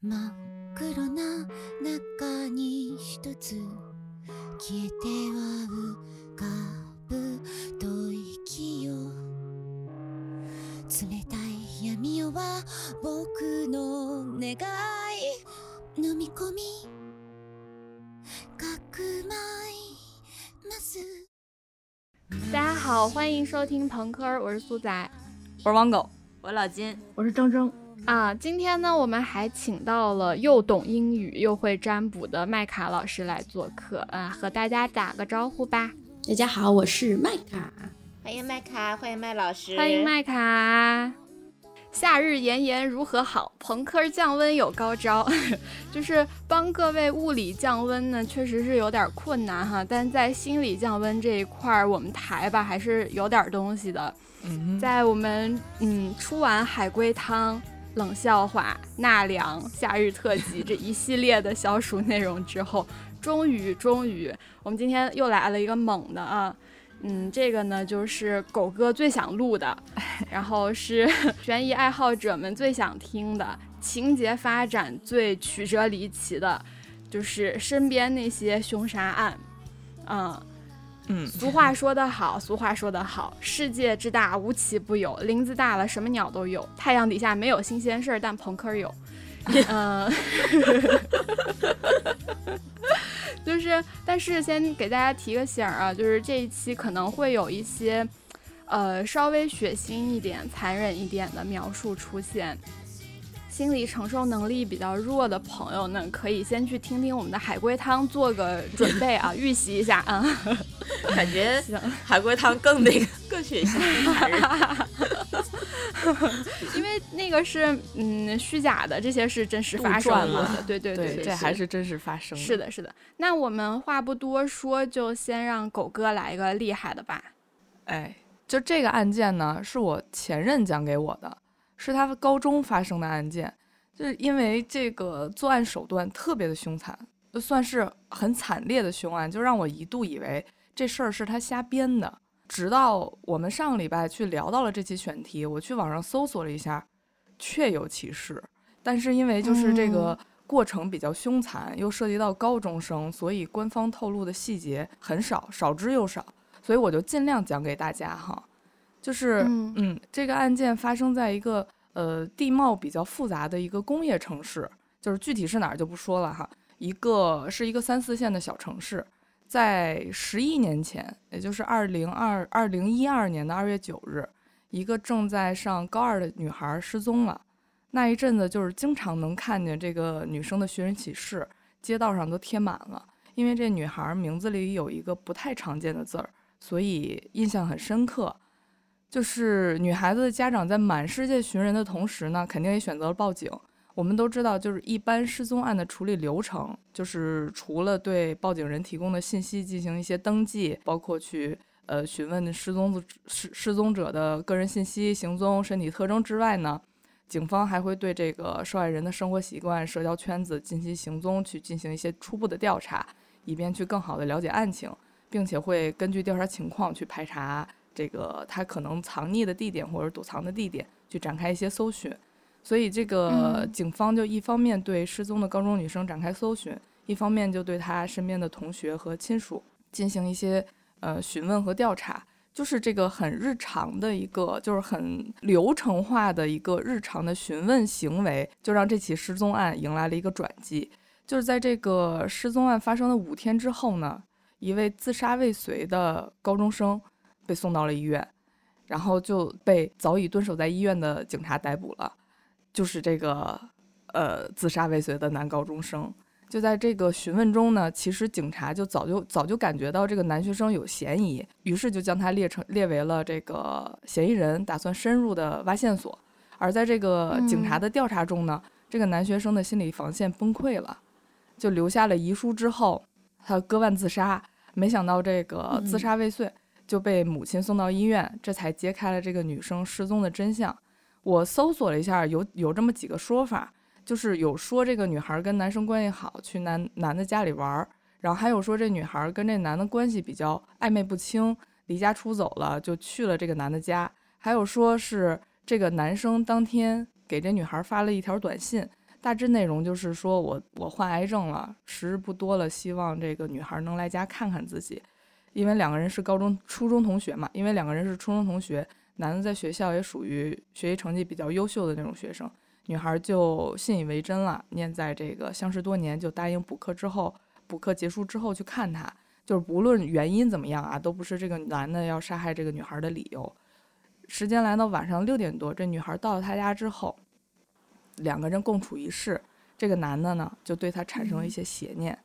真っ黒な中に一つ消えては浮かぶ吐息よ。冷たい闇夜は僕の願い。飲み込みかくまいます。大家好，欢迎收听朋克儿，我是苏仔。我是王狗，我老金，我是铮铮。啊。今天呢，我们还请到了又懂英语又会占卜的麦卡老师来做客啊，和大家打个招呼吧。大家好，我是麦卡。欢迎麦卡，欢迎麦老师，欢迎麦卡。夏日炎炎如何好？朋克儿降温有高招，就是帮各位物理降温呢，确实是有点困难哈。但在心理降温这一块儿，我们台吧还是有点东西的。嗯在我们嗯出完海龟汤、冷笑话、纳凉、夏日特辑这一系列的消暑内容之后，终于终于，我们今天又来了一个猛的啊！嗯，这个呢就是狗哥最想录的，然后是 悬疑爱好者们最想听的，情节发展最曲折离奇的，就是身边那些凶杀案。嗯，嗯，俗话说得好，俗话说得好，世界之大无奇不有，林子大了什么鸟都有，太阳底下没有新鲜事儿，但朋克有。嗯 就是，但是先给大家提个醒儿啊，就是这一期可能会有一些，呃，稍微血腥一点、残忍一点的描述出现。心理承受能力比较弱的朋友呢，可以先去听听我们的海龟汤，做个准备啊，预习一下 啊。感觉行海龟汤更那个更血腥。因为那个是嗯虚假的，这些是真实发生的，对对对，对，这还是真实发生的。是的，是的。那我们话不多说，就先让狗哥来一个厉害的吧。哎，就这个案件呢，是我前任讲给我的，是他高中发生的案件。就是因为这个作案手段特别的凶残，就算是很惨烈的凶案，就让我一度以为这事儿是他瞎编的。直到我们上个礼拜去聊到了这期选题，我去网上搜索了一下，确有其事。但是因为就是这个过程比较凶残，又涉及到高中生，所以官方透露的细节很少，少之又少。所以我就尽量讲给大家哈。就是嗯嗯，这个案件发生在一个呃地貌比较复杂的一个工业城市，就是具体是哪儿就不说了哈。一个是一个三四线的小城市，在十一年前，也就是二零二二零一二年的二月九日，一个正在上高二的女孩失踪了。那一阵子就是经常能看见这个女生的寻人启事，街道上都贴满了。因为这女孩名字里有一个不太常见的字儿，所以印象很深刻。就是女孩子的家长在满世界寻人的同时呢，肯定也选择了报警。我们都知道，就是一般失踪案的处理流程，就是除了对报警人提供的信息进行一些登记，包括去呃询问失踪失失踪者的个人信息、行踪、身体特征之外呢，警方还会对这个受害人的生活习惯、社交圈子、近期行踪去进行一些初步的调查，以便去更好的了解案情，并且会根据调查情况去排查这个他可能藏匿的地点或者躲藏的地点，去展开一些搜寻。所以，这个嗯警方就一方面对失踪的高中女生展开搜寻，一方面就对她身边的同学和亲属进行一些呃询问和调查，就是这个很日常的一个，就是很流程化的一个日常的询问行为，就让这起失踪案迎来了一个转机。就是在这个失踪案发生的五天之后呢，一位自杀未遂的高中生被送到了医院，然后就被早已蹲守在医院的警察逮捕了。就是这个呃自杀未遂的男高中生。就在这个询问中呢，其实警察就早就早就感觉到这个男学生有嫌疑，于是就将他列成列为了这个嫌疑人，打算深入的挖线索。而在这个警察的调查中呢，这个男学生的心理防线崩溃了，就留下了遗书之后，他割腕自杀。没想到这个自杀未遂就被母亲送到医院，这才揭开了这个女生失踪的真相。我搜索了一下，有有这么几个说法，就是有说这个女孩跟男生关系好，去男男的家里玩儿，然后还有说这女孩跟这男的关系比较暧昧不清，离家出走了，就去了这个男的家，还有说是这个男生当天给这女孩发了一条短信，大致内容就是说我我患癌症了，时日不多了，希望这个女孩能来家看看自己，因为两个人是高中、初中同学嘛，因为两个人是初中同学，男的在学校也属于学习成绩比较优秀的那种学生，女孩就信以为真了，念在这个相识多年，就答应补课之后，补课结束之后去看他，就是不论原因怎么样啊，都不是这个男的要杀害这个女孩的理由。时间来到晚上六点多，这女孩到了他家之后，两个人共处一室。这个男的呢，就对她产生了一些邪念，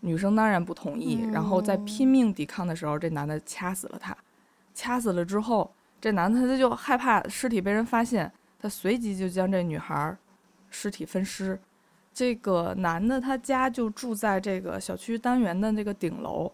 女生当然不同意。然后在拼命抵抗的时候，这男的掐死了她。掐死了之后，这男的他就害怕尸体被人发现，他随即就将这女孩尸体分尸。这个男的他家就住在这个小区单元的那个顶楼，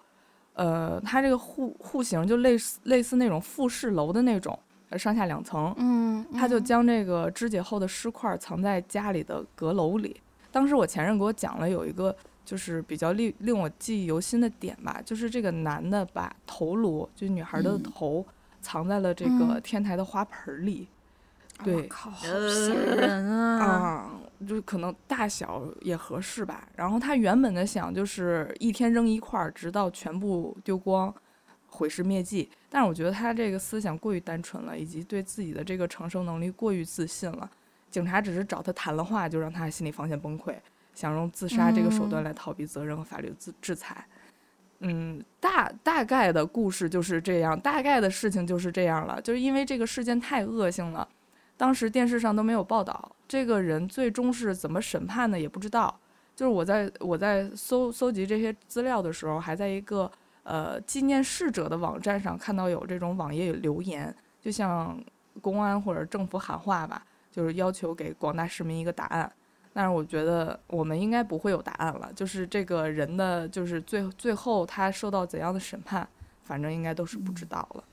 呃，他这个户户型就类似类似那种复式楼的那种。上下两层，嗯，他就将这个肢解后的尸块藏在家里的阁楼里。当时我前任给我讲了有一个就是比较令令我记忆犹新的点吧，就是这个男的把头颅，就女孩的头，藏在了这个天台的花盆里。对，靠，好吓人啊！啊，就可能大小也合适吧。然后他原本的想就是一天扔一块，直到全部丢光。毁尸灭迹，但是我觉得他这个思想过于单纯了，以及对自己的这个承受能力过于自信了。警察只是找他谈了话，就让他心理防线崩溃，想用自杀这个手段来逃避责任和法律制制裁。嗯，大大概的故事就是这样，大概的事情就是这样了。就是因为这个事件太恶性了，当时电视上都没有报道，这个人最终是怎么审判的也不知道。就是我在我在搜搜集这些资料的时候，还在一个。呃，纪念逝者的网站上看到有这种网页留言，就像公安或者政府喊话吧，就是要求给广大市民一个答案。但是我觉得我们应该不会有答案了，就是这个人的，就是最最后他受到怎样的审判，反正应该都是不知道了。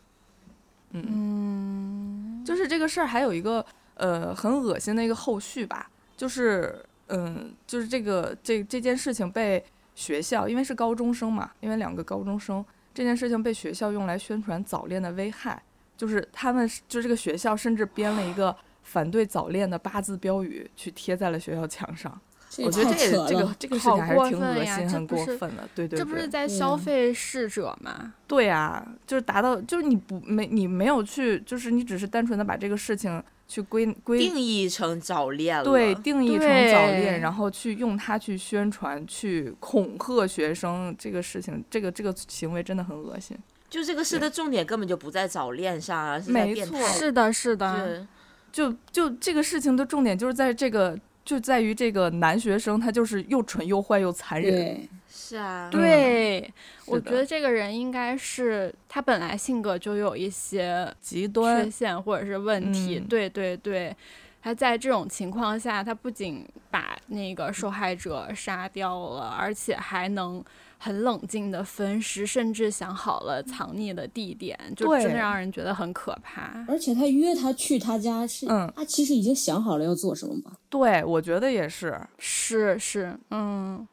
嗯，就是这个事儿还有一个呃很恶心的一个后续吧，就是嗯，就是这个这这件事情被。学校因为是高中生嘛，因为两个高中生这件事情被学校用来宣传早恋的危害，就是他们就这个学校甚至编了一个反对早恋的八字标语去贴在了学校墙上。我觉得这个这个这个事情还是挺恶心、很过分的。对对对，这不是在消费逝者吗？对啊，就是达到就是你不没你没有去，就是你只是单纯的把这个事情。去归归定义成早恋了，对，定义成早恋，然后去用它去宣传，去恐吓学生，这个事情，这个这个行为真的很恶心。就这个事的重点根本就不在早恋上啊，是没错，是的，是的，就就这个事情的重点就是在这个，就在于这个男学生他就是又蠢又坏又残忍。是啊，对，我觉得这个人应该是他本来性格就有一些极端缺陷或者是问题，对对对，他在这种情况下，他不仅把那个受害者杀掉了，而且还能很冷静的分尸，甚至想好了藏匿的地点，就真的让人觉得很可怕。而且他约他去他家是，嗯他其实已经想好了要做什么吧？对，我觉得也是，是是，嗯。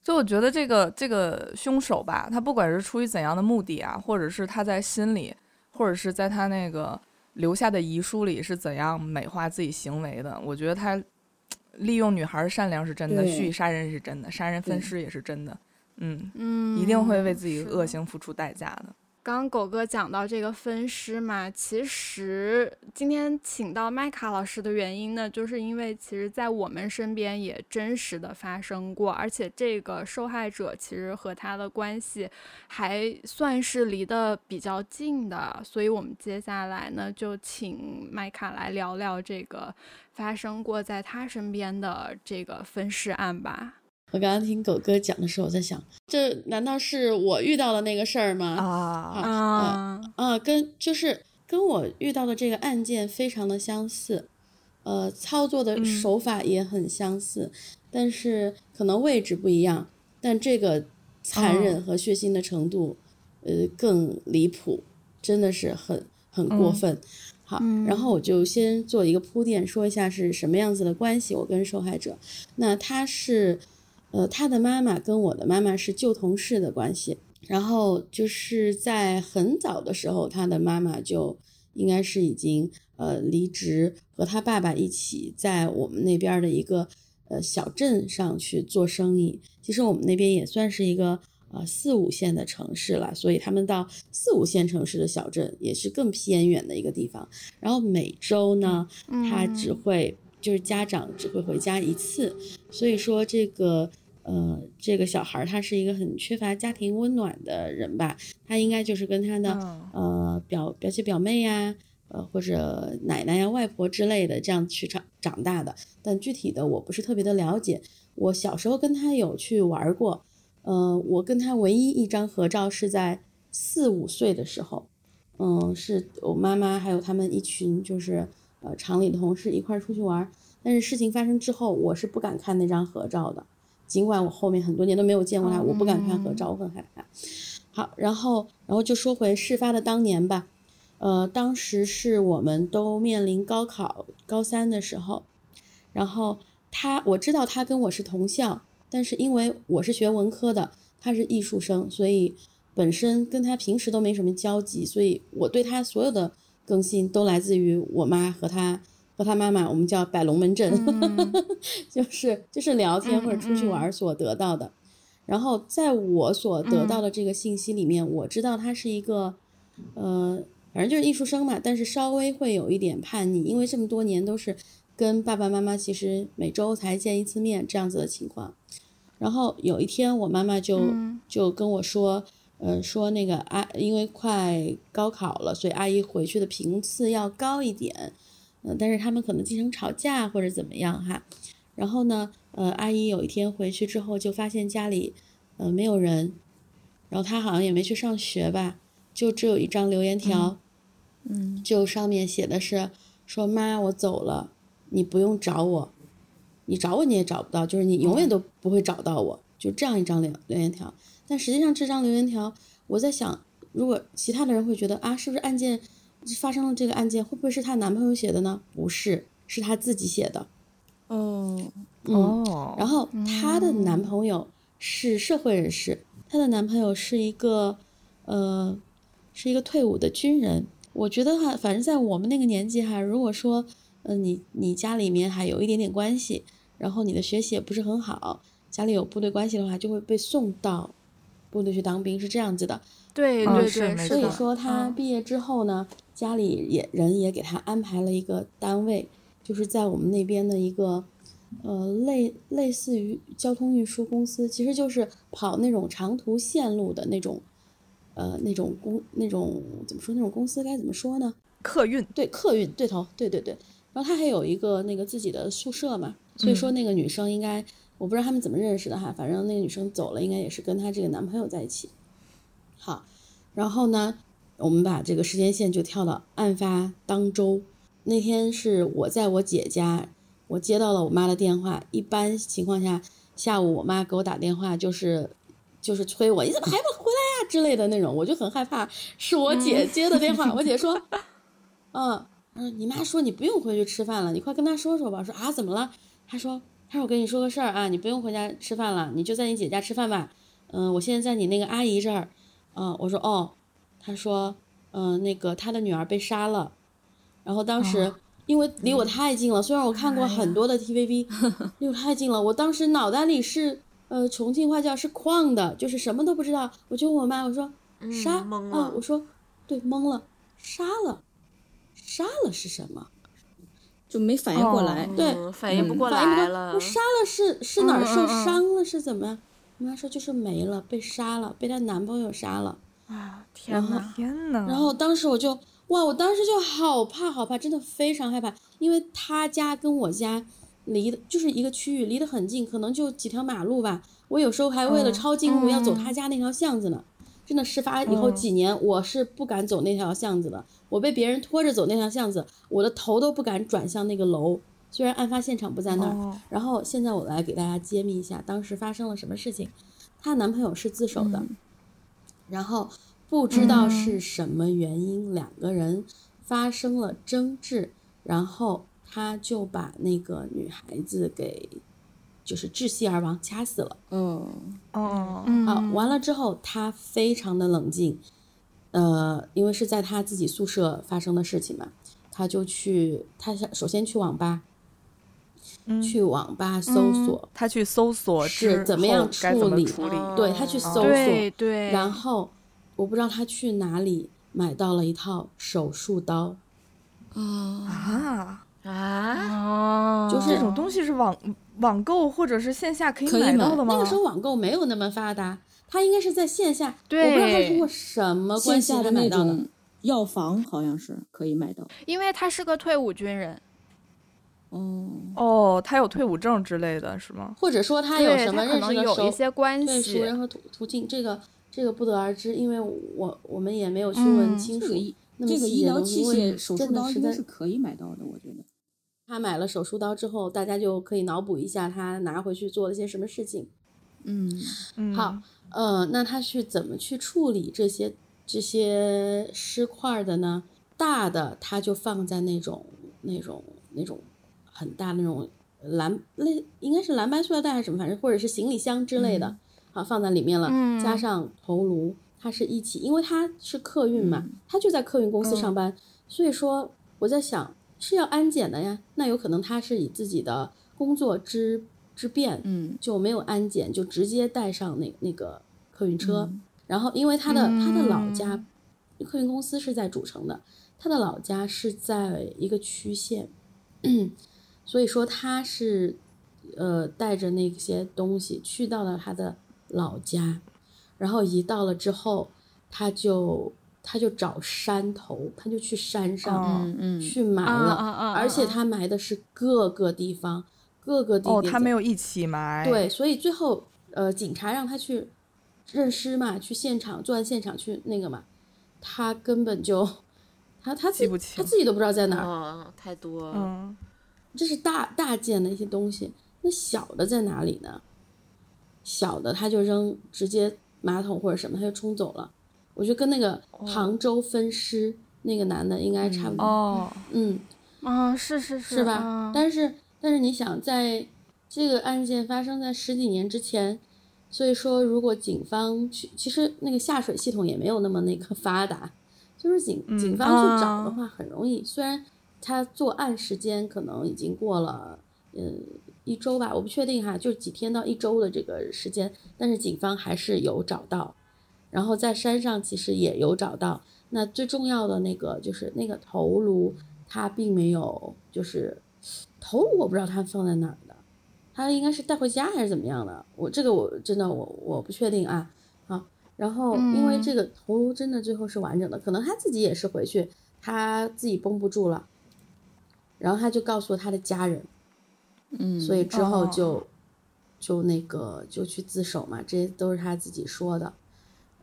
就我觉得这个这个凶手吧，他不管是出于怎样的目的啊，或者是他在心里，或者是在他那个留下的遗书里是怎样美化自己行为的，我觉得他 利用女孩善良是真的，蓄意杀人是真的，杀人分尸也是真的，嗯嗯，一定会为自己恶行付出代价的。刚刚狗哥讲到这个分尸嘛，其实今天请到麦卡老师的原因呢，就是因为其实在我们身边也真实的发生过，而且这个受害者其实和他的关系还算是离得比较近的，所以我们接下来呢就请麦卡来聊聊这个发生过在他身边的这个分尸案吧。我刚刚听狗哥讲的时候，我在想，这难道是我遇到的那个事儿吗？啊啊啊！跟就是跟我遇到的这个案件非常的相似，呃，操作的手法也很相似，但是可能位置不一样，但这个残忍和血腥的程度，呃，更离谱，真的是很很过分。好，然后我就先做一个铺垫，说一下是什么样子的关系，我跟受害者，那他是。呃，他的妈妈跟我的妈妈是旧同事的关系，然后就是在很早的时候，他的妈妈就应该是已经呃离职，和他爸爸一起在我们那边的一个呃小镇上去做生意。其实我们那边也算是一个呃四五线的城市了，所以他们到四五线城市的小镇也是更偏远的一个地方。然后每周呢，他只会就是家长只会回家一次，所以说这个。呃，这个小孩他是一个很缺乏家庭温暖的人吧？他应该就是跟他的呃表表姐表妹呀，呃或者奶奶呀、外婆之类的这样去长长大的。但具体的我不是特别的了解。我小时候跟他有去玩过，呃，我跟他唯一一张合照是在四五岁的时候，嗯，是我妈妈还有他们一群就是呃厂里的同事一块出去玩。但是事情发生之后，我是不敢看那张合照的。尽管我后面很多年都没有见过他，我不敢看合照，我很害怕。好，然后，然后就说回事发的当年吧。呃，当时是我们都面临高考高三的时候，然后他我知道他跟我是同校，但是因为我是学文科的，他是艺术生，所以本身跟他平时都没什么交集，所以我对他所有的更新都来自于我妈和她。和她妈妈，我们叫摆龙门阵，就是就是聊天或者出去玩所得到的。然后在我所得到的这个信息里面，我知道他是一个，呃，反正就是艺术生嘛，但是稍微会有一点叛逆，因为这么多年都是跟爸爸妈妈其实每周才见一次面这样子的情况。然后有一天，我妈妈就就跟我说，呃，说那个阿，因为快高考了，所以阿姨回去的频次要高一点。嗯，但是他们可能经常吵架或者怎么样哈，然后呢，呃，阿姨有一天回去之后就发现家里，呃，没有人，然后她好像也没去上学吧，就只有一张留言条，嗯，就上面写的是说妈我走了，你不用找我，你找我你也找不到，就是你永远都不会找到我，就这样一张留留言条。但实际上这张留言条，我在想，如果其他的人会觉得啊，是不是案件？发生了这个案件，会不会是她男朋友写的呢？不是，是她自己写的。哦，嗯，然后她的男朋友是社会人士，她的男朋友是一个，呃，是一个退伍的军人。我觉得哈，反正在我们那个年纪哈，如果说，嗯，你你家里面还有一点点关系，然后你的学习也不是很好，家里有部队关系的话，就会被送到部队去当兵，是这样子的。对对对，所以说他毕业之后呢。家里也人也给他安排了一个单位，就是在我们那边的一个，呃，类类似于交通运输公司，其实就是跑那种长途线路的那种，呃，那种公那种怎么说那种公司该怎么说呢？客运对客运对头对对对。然后他还有一个那个自己的宿舍嘛，所以说那个女生应该我不知道他们怎么认识的哈，反正那个女生走了，应该也是跟她这个男朋友在一起。好，然后呢？我们把这个时间线就跳到案发当周，那天是我在我姐家，我接到了我妈的电话。一般情况下，下午我妈给我打电话就是就是催我，你怎么还不回来呀之类的那种，我就很害怕是我姐接的电话。我姐说，嗯嗯，你妈说你不用回去吃饭了，你快跟她说说吧。说啊怎么了？她说她说我跟你说个事儿啊，你不用回家吃饭了，你就在你姐家吃饭吧。嗯，我现在在你那个阿姨这儿。嗯，我说哦。他说：“嗯，那个他的女儿被杀了，然后当时因为离我太近了，虽然我看过很多的 TVB，离我太近了，我当时脑袋里是呃重庆话叫是框的，就是什么都不知道。我就问我妈，我说杀啊，我说对懵了，杀了，杀了是什么？就没反应过来，对，反应不过来了。我杀了是是哪儿受伤了是怎么样？我妈说就是没了，被杀了，被她男朋友杀了。”啊天呐，天呐！然后当时我就哇，我当时就好怕好怕，真的非常害怕，因为他家跟我家离的就是一个区域，离得很近，可能就几条马路吧。我有时候还为了抄近路要走他家那条巷子呢。真的事发以后几年，我是不敢走那条巷子的。我被别人拖着走那条巷子，我的头都不敢转向那个楼。虽然案发现场不在那儿，然后现在我来给大家揭秘一下当时发生了什么事情。她男朋友是自首的。然后不知道是什么原因，两个人发生了争执，然后他就把那个女孩子给就是窒息而亡，掐死了。嗯。哦，好，完了之后他非常的冷静，呃，因为是在他自己宿舍发生的事情嘛，他就去，他想首先去网吧，嗯。去网吧搜索，他去搜索是怎么样处理处理？哦。对他去搜索，对对，然后我不知道他去哪里买到了一套手术刀，啊，啊，啊，就是这种东西是网网购或者是线下可以买买到的吗？那个时候网购没有那么发达，他应该是在线下，对我不知道他通过什么关系下的他买到的。那种药房好像是可以买到。因为他是个退伍军人，哦，哦，他有退伍证之类的是吗？或者说他有什么可能认识的熟有一些关对熟系，人和途途径，这个这个不得而知，因为我我们也没有去问嗯清楚这个医那么这个医疗器械手术刀应该是可以买到的，我觉得。他买了手术刀之后，大家就可以脑补一下他拿回去做了些什么事情。嗯，嗯，好，呃，那他是怎么去处理这些这些尸块的呢？大的他就放在那种那种那种很大的那种蓝类，应该是蓝白塑料袋还是什么，反正或者是行李箱之类的，好放在里面了，嗯。加上头颅，它是一起，因为他是客运嘛，他就在客运公司上班，所以说我在想是要安检的呀，那有可能他是以自己的工作之之便，嗯，就没有安检，就直接带上那那个客运车。然后，因为他的、他的老。家客运公司是在主城的，他的老家是在一个区县，所以说他是呃带着那些东西去到了他的老家，然后一到了之后，他就他就找山头，他就去山上、嗯嗯去埋啊了，啊啊而且啊他埋的是各个地方，各个地哦，点。他没有一起埋。对，，所以最后呃，警察让他去认尸嘛，去现场作案现场去那个嘛，他根本就他他自记不清他自己都不知道在哪儿。哦，太多了，嗯，这是大大件的一些东西，那小的在哪里呢？小的他就扔直接马桶或者什么，他就冲走了。我觉得跟那个杭州分尸、那个男的应该差不多。哦，嗯啊，是是是是吧？啊但是但是你想，在这个案件发生在十几年之前，所以说如果警方去，其实那个下水系统也没有那么那个发达，就是警嗯警方去找的话很容易。虽然他作案时间可能已经过了，嗯。一周吧，我不确定哈，就几天到一周的这个时间，但是警方还是有找到，然后在山上其实也有找到。那最重要的那个就是那个头颅，它并没有就是头颅，我不知道它放在哪儿的，它应该是带回家还是怎么样的？我这个我真的我我不确定啊。好，然后因为嗯这个头颅真的最后是完整的，可能他自己也是回去，他自己绷不住了，然后他就告诉他的家人，嗯，所以之后哦就、就那个就去自首嘛，这些都是他自己说的。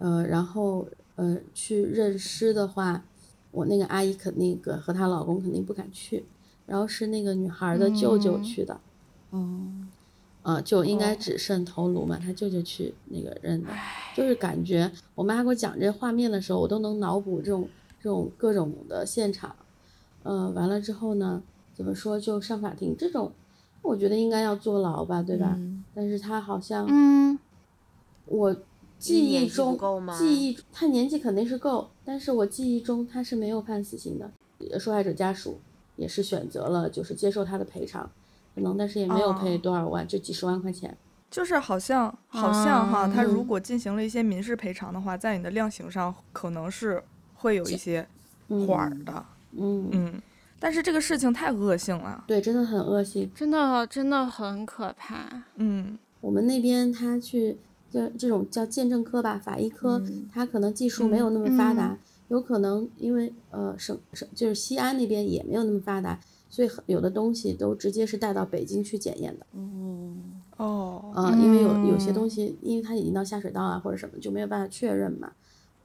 呃，然后呃去认尸的话，我那个阿姨肯那个和她老公肯定不敢去，然后是那个女孩的舅舅嗯。去的，哦，呃，就应该哦。只剩头颅嘛，他舅舅去那个认的，就是感觉我妈给我讲这画面的时候，我都能脑补这种这种各种的现场，呃，完了之后呢，怎么说就上法庭这种，我觉得应该要坐牢吧，对吧？嗯。但是他好像嗯。我记忆中够吗记忆他年纪肯定是够，但是我记忆中他是没有判死刑的，呃受害者家属也是选择了就是接受他的赔偿，可能但是也没有赔哦多少万，就几十万块钱。就是好像好像哈，啊他如嗯果进行了一些民事赔偿的话，在你的量刑上可能是会有一些嗯缓儿的，嗯，嗯，但是这个事情太恶性了，对，真的很恶性。真的真的很可怕。嗯我们那边他去这这种叫鉴证科吧，法医科，嗯他可能技术没有那么发达，有可能因为呃省省就是西安那边也没有那么发达，所以有的东西都直接是带到北京去检验的。哦，哦，呃，因为有有些嗯东西，因为它已经到下水道啊或者什么，就没有办法确认嘛，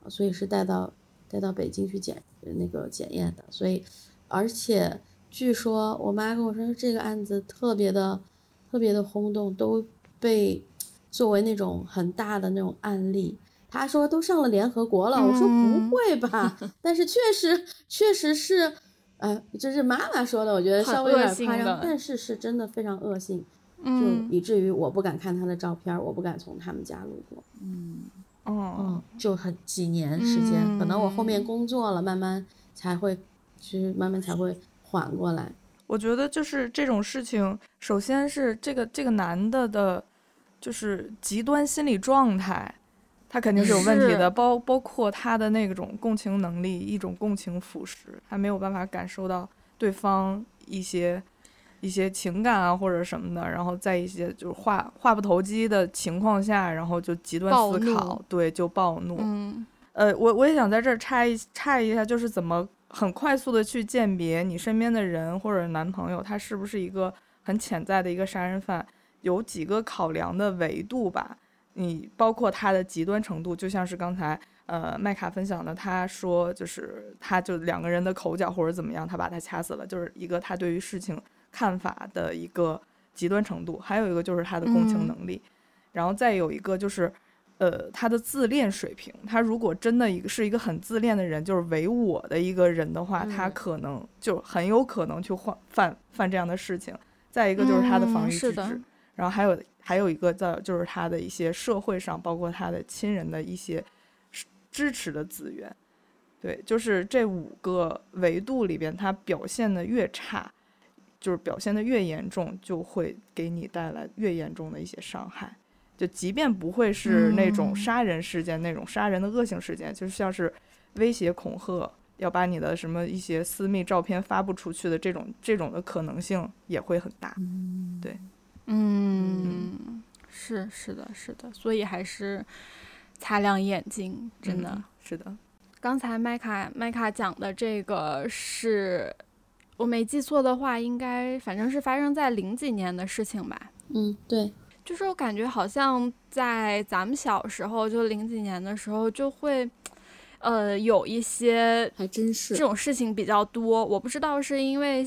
呃所以是带到带到北京去检呃那个检验的。所以，而且据说我妈跟我说，这个案子特别的特别的轰动，都被作为那种很大的那种案例。他说都上了联合国了，我说嗯不会吧？但是确实确实是，呃，这是妈妈说的，我觉得稍微有点夸张，但是是真的非常恶性。就嗯，以至于我不敢看他的照片儿，我不敢从他们家路过。嗯哦，嗯，就很几年时间，可能我后面嗯工作了，慢慢才会，其实慢慢才会缓过来。我觉得就是这种事情，首先是这个这个男的的，就是极端心理状态，他肯定是有问题的，包包括他的那种共情能力，一种共情腐蚀，他没有办法感受到对方一些一些情感啊或者什么的，然后在一些就是话话不投机的情况下，然后就极端思考，对，就暴怒，嗯。呃，我我也想在这儿插一插一下，就是怎么很快速的去鉴别你身边的人或者男朋友他是不是一个很潜在的一个杀人犯，有几个考量的维度吧。你包括他的极端程度，就像是刚才呃麦卡分享的，他说就是他就两个人的口角或者怎么样，他把他掐死了，就是一个他对于事情看法的一个极端程度，还有一个就是他的共情嗯能力，然后再有一个就是。呃，他的自恋水平，他如果真的一个是一个很自恋的人，就是唯我的一个人的话，他嗯可能就很有可能去犯犯犯这样的事情。再一个就是他的防嗯御机制，然后还有还有一个在就是他的一些社会上，包括他的亲人的一些支支持的资源。对，就是这五个维度里边，他表现的越差，就是表现的越严重，就会给你带来越严重的一些伤害。就即便不会是那种嗯杀人事件、那种杀人的恶性事件，就是像是威胁恐吓，要把你的什么一些私密照片发布出去的这种这种的可能性也会很大。嗯，是是的，是的，所以还是擦亮眼睛，真的。嗯是的，刚才麦卡麦卡讲的这个是我没记错的话，应该反正是发生在零几年的事情吧。嗯，对，就是我感觉好像在咱们小时候，就零几年的时候，就会，呃，有一些还真是这种事情比较多。我不知道是因为，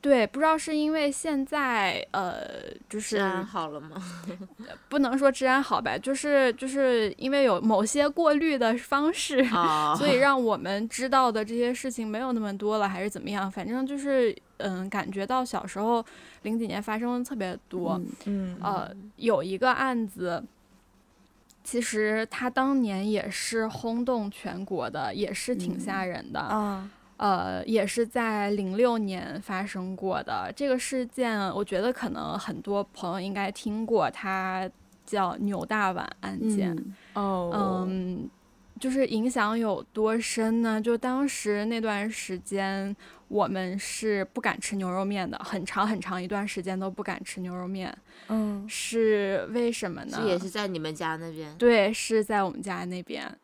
对，不知道是因为现在，呃，就是治安好了吗？不能说治安好吧，就是就是因为有某些过滤的方式，啊，所以 让我们知道的这些事情没有那么多了，还是怎么样？反正就是，嗯，感觉到小时候零几年发生的特别多。嗯嗯呃，有一个案子，其实他当年也是轰动全国的，也是挺嗯吓人的。啊，呃，也是在零六年发生过的这个事件，我觉得可能很多朋友应该听过，它叫牛大碗案件。嗯哦，嗯，就是影响有多深呢？就当时那段时间，我们是不敢吃牛肉面的，很长很长一段时间都不敢吃牛肉面。嗯是为什么呢？是也是在你们家那边。对，是在我们家那边。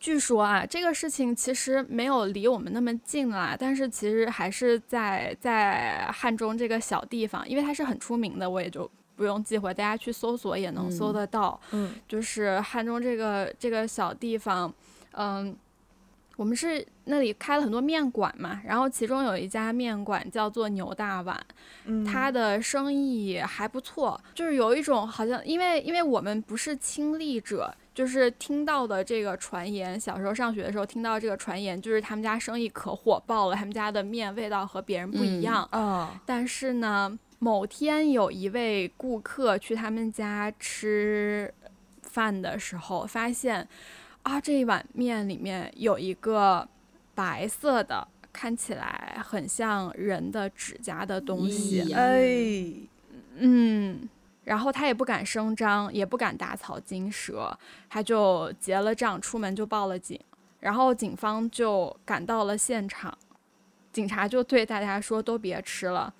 据说啊，这个事情其实没有离我们那么近啦，但是其实还是在在汉中这个小地方，因为它是很出名的，我也就不用忌讳，大家去搜索也能搜嗯得到。嗯就是汉中这个这个小地方，嗯，我们是那里开了很多面馆嘛，然后其中有一家面馆叫做牛大碗，嗯，他的生意还不错，就是有一种好像，因为因为我们不是亲历者，就是听到的这个传言，小时候上学的时候听到这个传言，就是他们家生意可火爆了，他们家的面味道和别人不一嗯样。啊，但是呢，某天有一位顾客去他们家吃饭的时候，发现啊，这一碗面里面有一个白色的，看起来很像人的指甲的东西。哎，嗯，然后他也不敢声张，也不敢打草惊蛇，他就结了账，出门就报了警。然后警方就赶到了现场，警察就对大家说：“都别吃了。”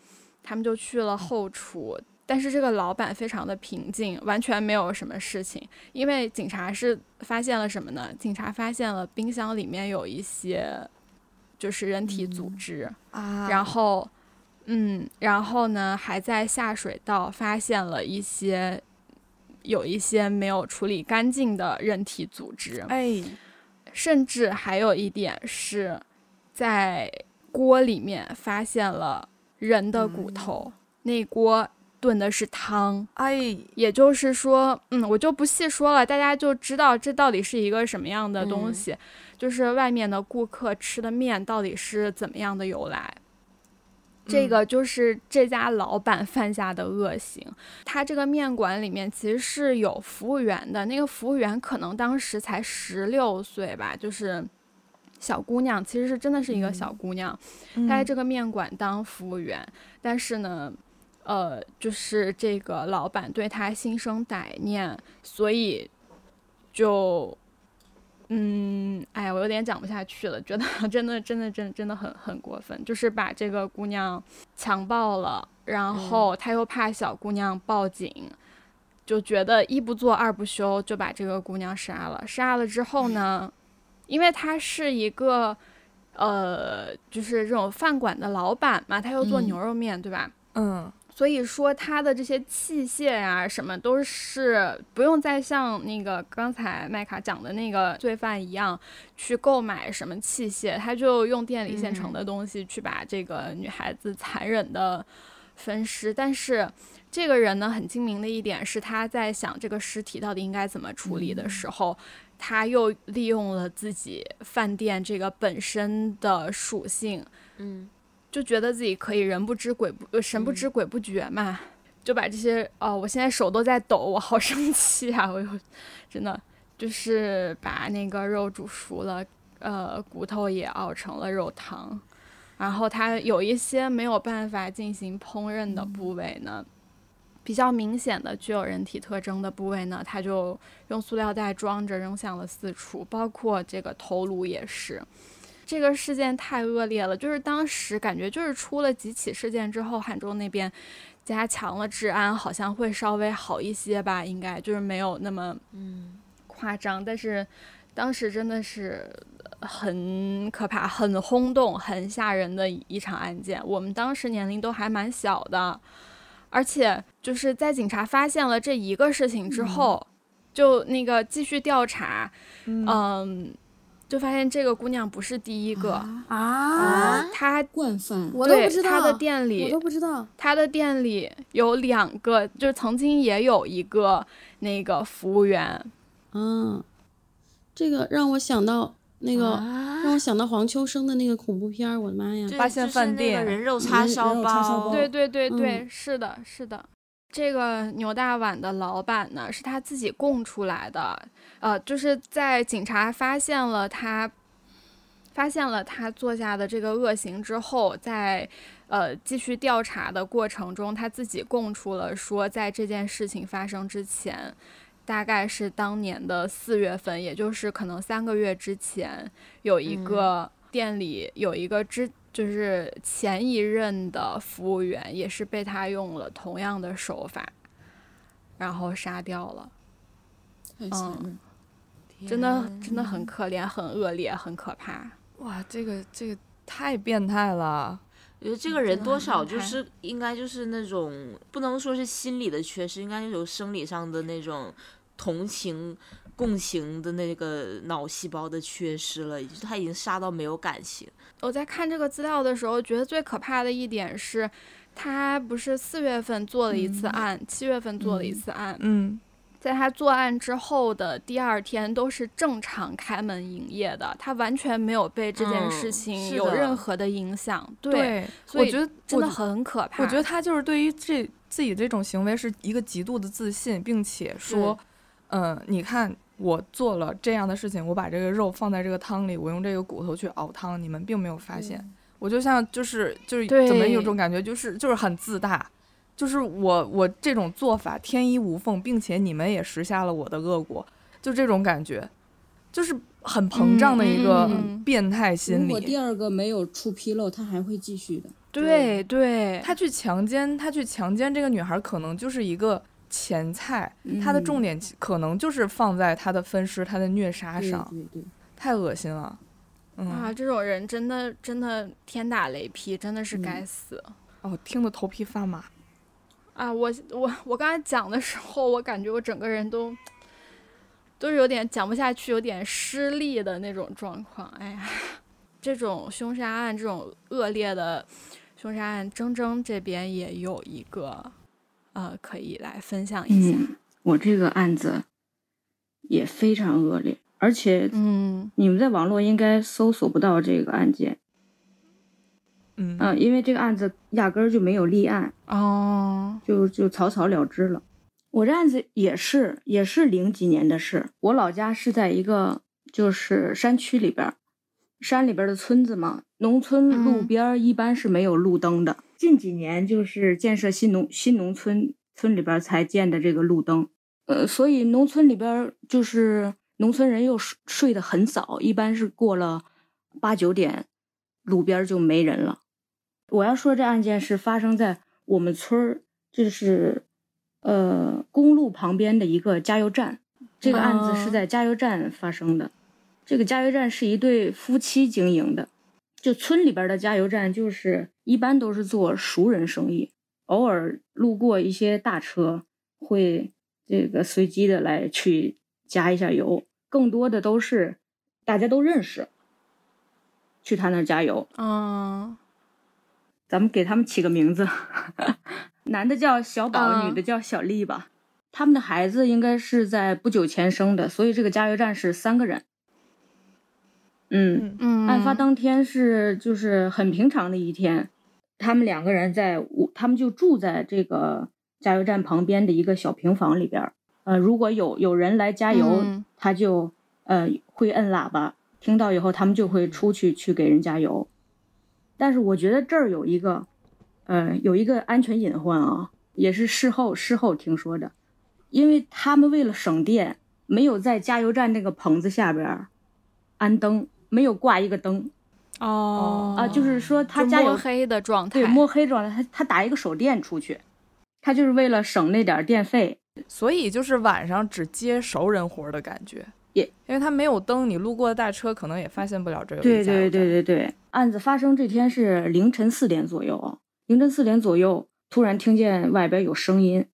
他们就去了后厨，但是这个老板非常的平静，完全没有什么事情。因为警察是发现了什么呢？警察发现了冰箱里面有一些就是人体组织。啊，然后，嗯，然后呢，还在下水道发现了一些有一些没有处理干净的人体组织，哎，甚至还有一点是在锅里面发现了人的骨头，那锅炖的是汤。哎，也就是说，嗯，我就不细说了，大家就知道这到底是一个什么样的东嗯西，就是外面的顾客吃的面到底是怎么样的由来。这嗯个就是这家老板犯下的恶行。他这个面馆里面其实是有服务员的，那个服务员可能当时才十六岁吧，就是小姑娘，其实是真的是一个小姑娘，她在嗯这个面馆当服务员，但是呢，呃，就是这个老板对她心生歹念，所以就。嗯，哎呀，我有点讲不下去了，觉得 真的，真的，真的，真的很很过分，就是把这个姑娘强暴了，然后他又怕小姑娘报警，就觉得一不做二不休，就把这个姑娘杀了。杀了之后呢，因为他是一个呃，就是这种饭馆的老板嘛，他又做嗯牛肉面，对吧？嗯所以说他的这些器械啊，什么都是不用再像那个刚才麦卡讲的那个罪犯一样去购买什么器械，他就用店里现成的东西去把这个女孩子残忍的分尸。但是这个人呢，很精明的一点是他在想这个尸体到底应该怎么处理的时候，他又利用了自己饭店这个本身的属性，嗯，就觉得自己可以人不知鬼不呃神不知鬼不觉嘛，就把这些哦，我现在手都在抖，我好生气啊！我又真的就是把那个肉煮熟了，呃，骨头也熬成了肉汤，然后它有一些没有办法进行烹饪的部位呢。比较明显的具有人体特征的部位呢，他就用塑料袋装着扔向了四处，包括这个头颅也是。这个事件太恶劣了，就是当时感觉就是出了几起事件之后，汉中那边加强了治安，好像会稍微好一些吧，应该就是没有那么嗯夸张，但是当时真的是很可怕、很轰动、很吓人的一场案件。我们当时年龄都还蛮小的，而且就是在警察发现了这一个事情之后，就那个继续调查，嗯。就发现这个姑娘不是第一个，啊，她惯犯，我都对不知道，她的店里我里都，不知道。她的店里有两个，就是曾经也有一个那个服务员，嗯，这个让我想到那个，啊让我想到黄秋生的那个恐怖片，我的妈呀！对发现饭店人肉叉烧人肉叉烧包对对对对，嗯是的，是的。这个牛大碗的老板呢，是他自己供出来的，呃，就是在警察发现了他，发现了他做下的这个恶行之后，在呃继续调查的过程中，他自己供出了说，在这件事情发生之前，大概是当年的四月份，也就是可能三个月之前，有一嗯。个店里有一个之就是前一任的服务员，也是被他用了同样的手法，然后杀掉了。嗯。真的真的很可怜，很恶劣，很可怕。哇，这个这个太变态了。我觉得这个人多少就是应该就是那种不能说是心理的缺失，应该有生理上的那种同情、共情的那个脑细胞的缺失了，就是他已经杀到没有感情。我在看这个资料的时候，觉得最可怕的一点是，他不是四月份做了一次案，七、月份做了一次案，嗯，在他作案之后的第二天都是正常开门营业的，他完全没有被这件事嗯情有任何的影响。对，对，所以我觉得真的很可怕。我觉得他就是对于这自己这种行为是一个极度的自信，并且说，嗯、你看我做了这样的事情，我把这个肉放在这个汤里，我用这个骨头去熬汤，你们并没有发现。我就像就是就是怎么有种感觉，就是就是很自大，就是我我这种做法天衣无缝，并且你们也识下了我的恶果，就这种感觉，就是很膨胀的一个变态心理。如果第二个没有出纰漏，他还会继续的。对对，他去强奸，他去强奸这个女孩，可能就是一个前菜，他的嗯重点可能就是放在他的分尸、他的虐杀上，对对，太恶心了。嗯，啊，这种人真的真的天打雷劈，真的是嗯该死。哦，听得头皮发麻。啊，我我我刚才讲的时候，我感觉我整个人都都是有点讲不下去，有点失力的那种状况。哎呀，这种凶杀案，这种恶劣的凶杀案，铮铮这边也有一个，呃，可以来分享一下。嗯，我这个案子也非常恶劣，而且嗯你们在网络应该搜索不到这个案件，嗯嗯、因为这个案子压根儿就没有立案，哦，就就草草了之了。我这案子也是也是零几年的事，我老家是在一个就是山区里边儿，山里边的村子嘛，农村路边一般是没有路灯的。近几年就是建设新农新农村，村里边才建的这个路灯。呃，所以农村里边就是农村人又睡睡得很早，一般是过了八九点，路边就没人了。我要说这案件是发生在我们村儿，就是呃公路旁边的一个加油站。这个案子是在加油站发生的。这个加油站是一对夫妻经营的，就村里边的加油站，就是一般都是做熟人生意，偶尔路过一些大车会这个随机的来去加一下油，更多的都是大家都认识，去他那儿加油。嗯，咱们给他们起个名字，男的叫小宝，嗯女的叫小丽吧。他们的孩子应该是在不久前生的，所以这个加油站是三个人。嗯，嗯，案发当天是就是很平常的一天，他们两个人在屋，他们就住在这个加油站旁边的一个小平房里边儿。呃，如果有有人来加油，嗯。他就呃会摁喇叭，听到以后他们就会出去去给人加油。但是我觉得这儿有一个，呃，有一个安全隐患啊，也是事后事后听说的，因为他们为了省电，没有在加油站那个棚子下边儿安灯，没有挂一个灯。哦。啊，就是说他家有摸黑的状态，对摸黑状态，他他打一个手电出去，他就是为了省那点儿电费。所以就是晚上只接熟人活儿的感觉，也因为他没有灯，你路过的大车可能也发现不了这个对对对对对，案子发生这天是凌晨四点左右啊，凌晨四点左右，突然听见外边有声音，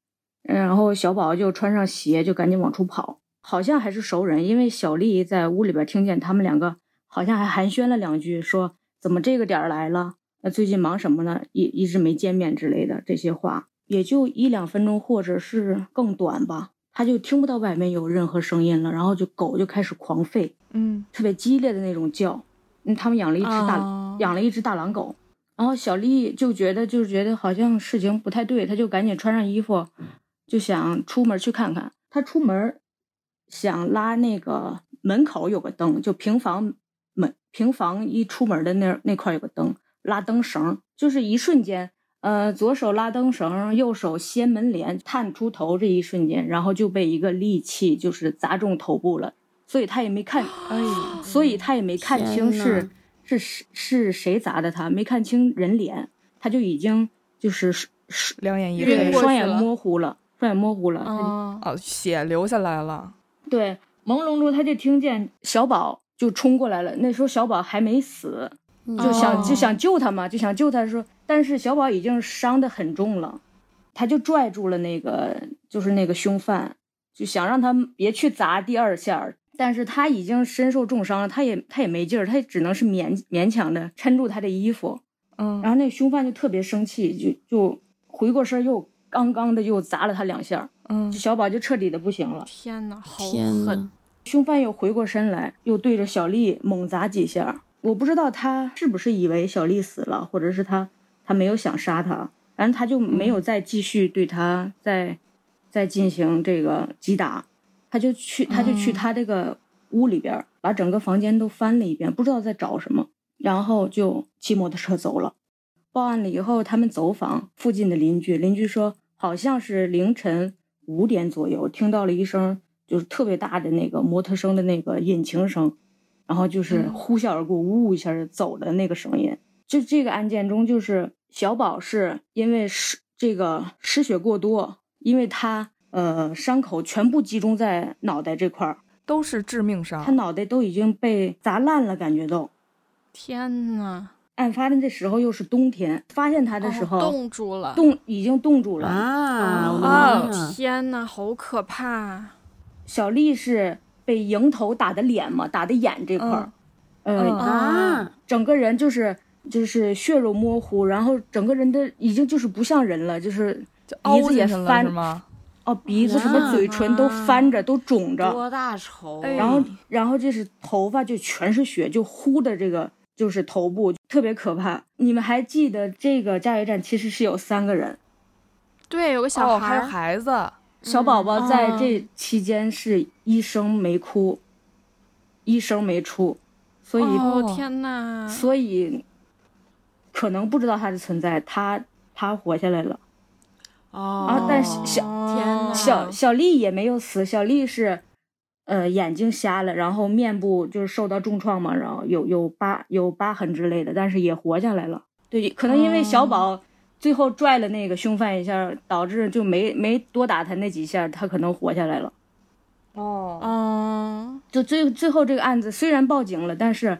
然后小宝就穿上鞋就赶紧往出跑，好像还是熟人，因为小丽在屋里边听见他们两个好像还寒暄了两句，说怎么这个点儿来了？那最近忙什么呢？一一直没见面之类的这些话，也就一两分钟或者是更短吧，他就听不到外面有任何声音了，然后就狗就开始狂吠，嗯特别激烈的那种叫。嗯，他们养了一只大、哦养了一只大狼狗，然后小丽就觉得就是觉得好像事情不太对，她就赶紧穿上衣服，就想出门去看看。她出门想拉那个门口有个灯，就平房门平房一出门的那那块有个灯，拉灯绳，就是一瞬间。呃，左手拉灯绳，右手掀门帘，探出头这一瞬间，然后就被一个利器就是砸中头部了，所以他也没看，哎，所以他也没看清是是是是谁砸的他，没看清人脸，他就已经就是是是两眼一晕黑，双眼模糊了，双眼模糊了，他就嗯哦，血流下来了，对，朦胧中他就听见小宝就冲过来了，那时候小宝还没死，就想、就哦想救他嘛，就想救他说，但是小宝已经伤得很重了，他就拽住了那个就是那个凶犯，就想让他别去砸第二下，但是他已经身受重伤了，他也他也没劲儿，他只能是勉勉强的撑住他的衣服，嗯，然后那凶犯就特别生气，就就回过身又刚刚的又砸了他两下儿，嗯小宝就彻底的不行了。天呐，好狠呐，！凶犯又回过身来，又对着小丽猛砸几下。我不知道他是不是以为小丽死了，或者是他他没有想杀他，反正他就没有再继续对他再再进行这个击打，他就去他就去他这个屋里边，把整个房间都翻了一遍，不知道在找什么，然后就骑摩托车走了。报案了以后，他们走访附近的邻居，邻居说好像是凌晨五点左右听到了一声就是特别大的那个摩托声的那个引擎声，然后就是嗯呼啸而过，呜一下就走的那个声音。就这个案件中，就是小宝是因为失这个失血过多，因为他呃伤口全部集中在脑袋这块儿，都是致命伤他，脑袋都已经被砸烂了，感觉都。天呐！案发的那时候又是冬天，发现他的时候、哦冻住了，冻已经冻住了。啊！啊！天呐，好可怕！小丽是被迎头打的脸嘛，打的眼这块儿，呃，嗯啊！整个人就是就是血肉模糊，然后整个人的已经就是不像人了，就是鼻子也翻是吗？哦鼻子什么嘴唇都翻着，都肿着，多大仇？哎然后然后这是头发就全是血，就呼的这个就是头部特别可怕。你们还记得这个加油站其实是有三个人，对，有个小哦，孩儿，还有孩子，小宝宝在哦。这期间是一声没哭，一声没出，所以、哦天呐，所以可能不知道他的存在，他他活下来了。哦。啊但是小天，小小丽也没有死，小丽是呃眼睛瞎了，然后面部就是受到重创嘛，然后有有疤有疤痕之类的，但是也活下来了。对，可能因为小宝最后拽了那个凶犯一下，导致就没没多打他那几下，他可能活下来了。哦，嗯，就最最后这个案子虽然报警了，但是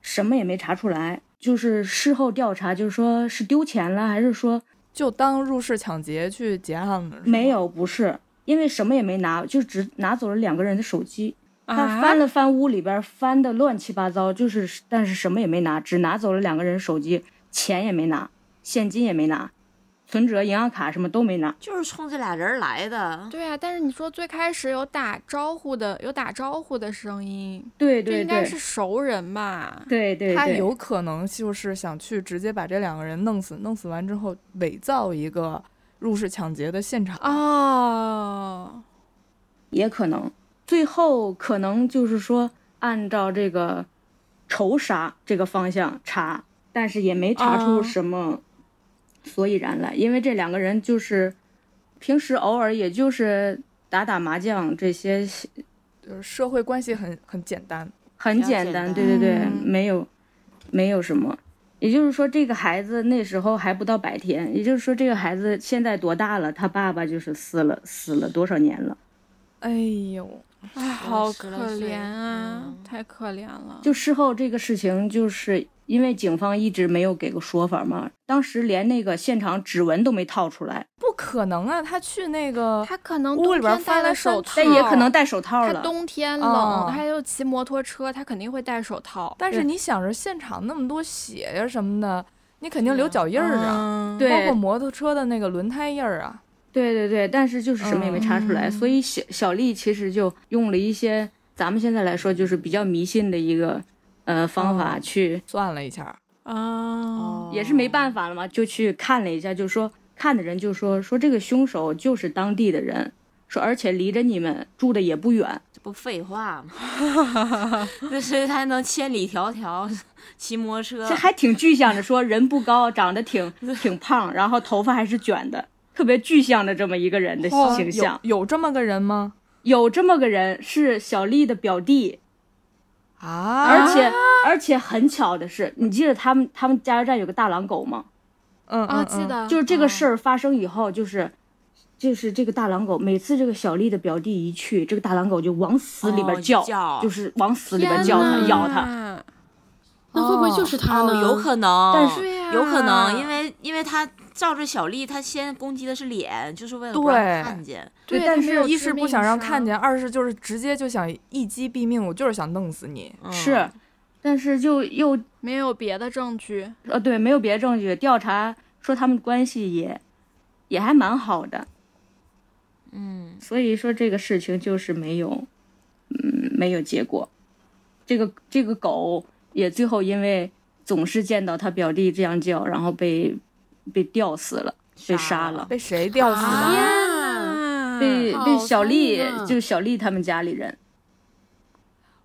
什么也没查出来。就是事后调查，就是说是丢钱了，还是说就当入室抢劫去结案了，没有？不是，因为什么也没拿，就只拿走了两个人的手机。他啊翻了翻屋里边，翻的乱七八糟，就是但是什么也没拿，只拿走了两个人手机，钱也没拿，现金也没拿，存折、银行卡什么都没拿。就是冲这俩人来的。对啊，但是你说最开始有打招呼的，有打招呼的声音，这对对对应该是熟人吧？对对对，他有可能就是想去直接把这两个人弄死，弄死完之后伪造一个入室抢劫的现场。哦，也可能，最后可能就是说按照这个仇杀这个方向查，但是也没查出啊什么所以然来，因为这两个人就是平时偶尔也就是打打麻将这些就是社会关系很很简单。很简单，简单对对对，嗯没有没有什么。也就是说，这个孩子那时候还不到百天，也就是说，这个孩子现在多大了？他爸爸就是死了，死了多少年了？哎呦，哎，好可怜啊，嗯太可怜了。就事后这个事情，就是因为警方一直没有给个说法嘛，当时连那个现场指纹都没套出来，不可能啊！他去那个他可能屋里边戴了手套，但也可能戴手套了他。冬天冷，哦他又骑摩托车，他肯定会戴手套。但是你想着现场那么多血呀什么的，你肯定留脚印儿啊，包括摩托车的那个轮胎印儿啊。对对对，但是就是什么也没查出来，嗯所以小小丽其实就用了一些咱们现在来说就是比较迷信的一个呃方法哦去，算了一下，啊，也是没办法了嘛，就去看了一下，就说看的人就说说这个凶手就是当地的人，说而且离着你们住的也不远，这不废话吗？那谁还能千里迢迢骑摩托车这？还挺具象的，说人不高，长得挺 挺胖，然后头发还是卷的，特别具象的这么一个人的哦形象。有有这么个人吗？有这么个人是小丽的表弟，啊，而且而且很巧的是，你记得他们他们加油站有个大狼狗吗？啊，嗯嗯嗯记得就是这个事儿发生以后，就是。就是这个大狼狗，每次这个小丽的表弟一去，这个大狼狗就往死里边哦叫，就是往死里边叫它、咬它。那会不会就是他呢？哦，有可能，但是有可能，因为因为他照着小丽，他先攻击的是脸，就是为了不让对看见。对但是一是不想让看见，二是就是直接就想一击毙命，我就是想弄死你。嗯是，但是就又没有别的证据。呃，对，没有别的证据，调查说他们关系也也还蛮好的，嗯，所以说这个事情就是没有，嗯，没有结果。这个这个狗也最后因为总是见到他表弟这样叫，然后被被吊死了，被杀了，被谁吊死的？啊被被小丽啊就是小丽他们家里人，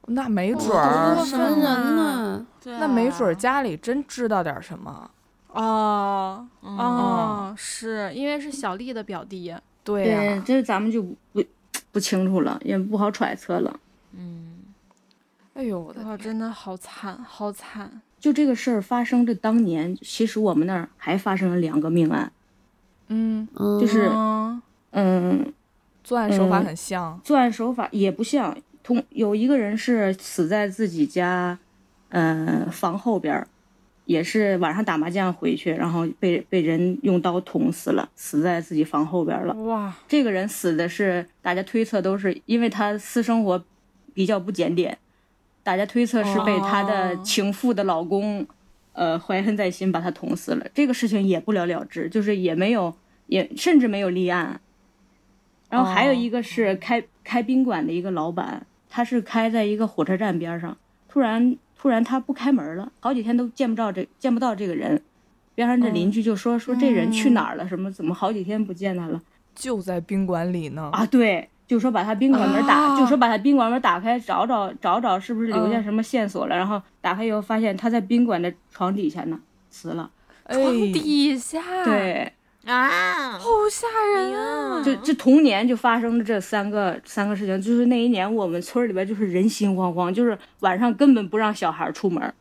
那没准好儿过，分人呢！啊那没准儿家里真知道点什么。哦嗯哦，是因为是小丽的表弟。对这咱们就不不清楚了，也不好揣测了。嗯，哎呦我的哇，天！真的好惨，好惨。就这个事儿发生的当年，其实我们那儿还发生了两个命案，嗯，嗯，就是嗯嗯，作案手法嗯很像。作案手法也不像，同有一个人是死在自己家，呃，房后边儿，也是晚上打麻将回去，然后被被人用刀捅死了，死在自己房后边儿了。哇，这个人死的是大家推测都是因为他私生活比较不检点，大家推测是被她的哦情妇的老公，呃，怀恨在心把她捅死了。这个事情也不了了之，就是也没有，也甚至没有立案。然后还有一个是开、开宾馆的一个老板，他是开在一个火车站边上，突然突然他不开门了，好几天都见不着这见不到这个人。边上这邻居就说、说这人去哪儿了？什么怎么好几天不见他了？就在宾馆里呢。啊，对，就说把他宾馆门打，啊就说把他宾馆门打开，找找找找是不是留下什么线索了。然后打开以后发现他在宾馆的床底下呢，死了。哎，床底下，，对，啊，好吓人啊！就这同年就发生了这三个三个事情，就是那一年我们村里边就是人心惶惶，就是晚上根本不让小孩出门。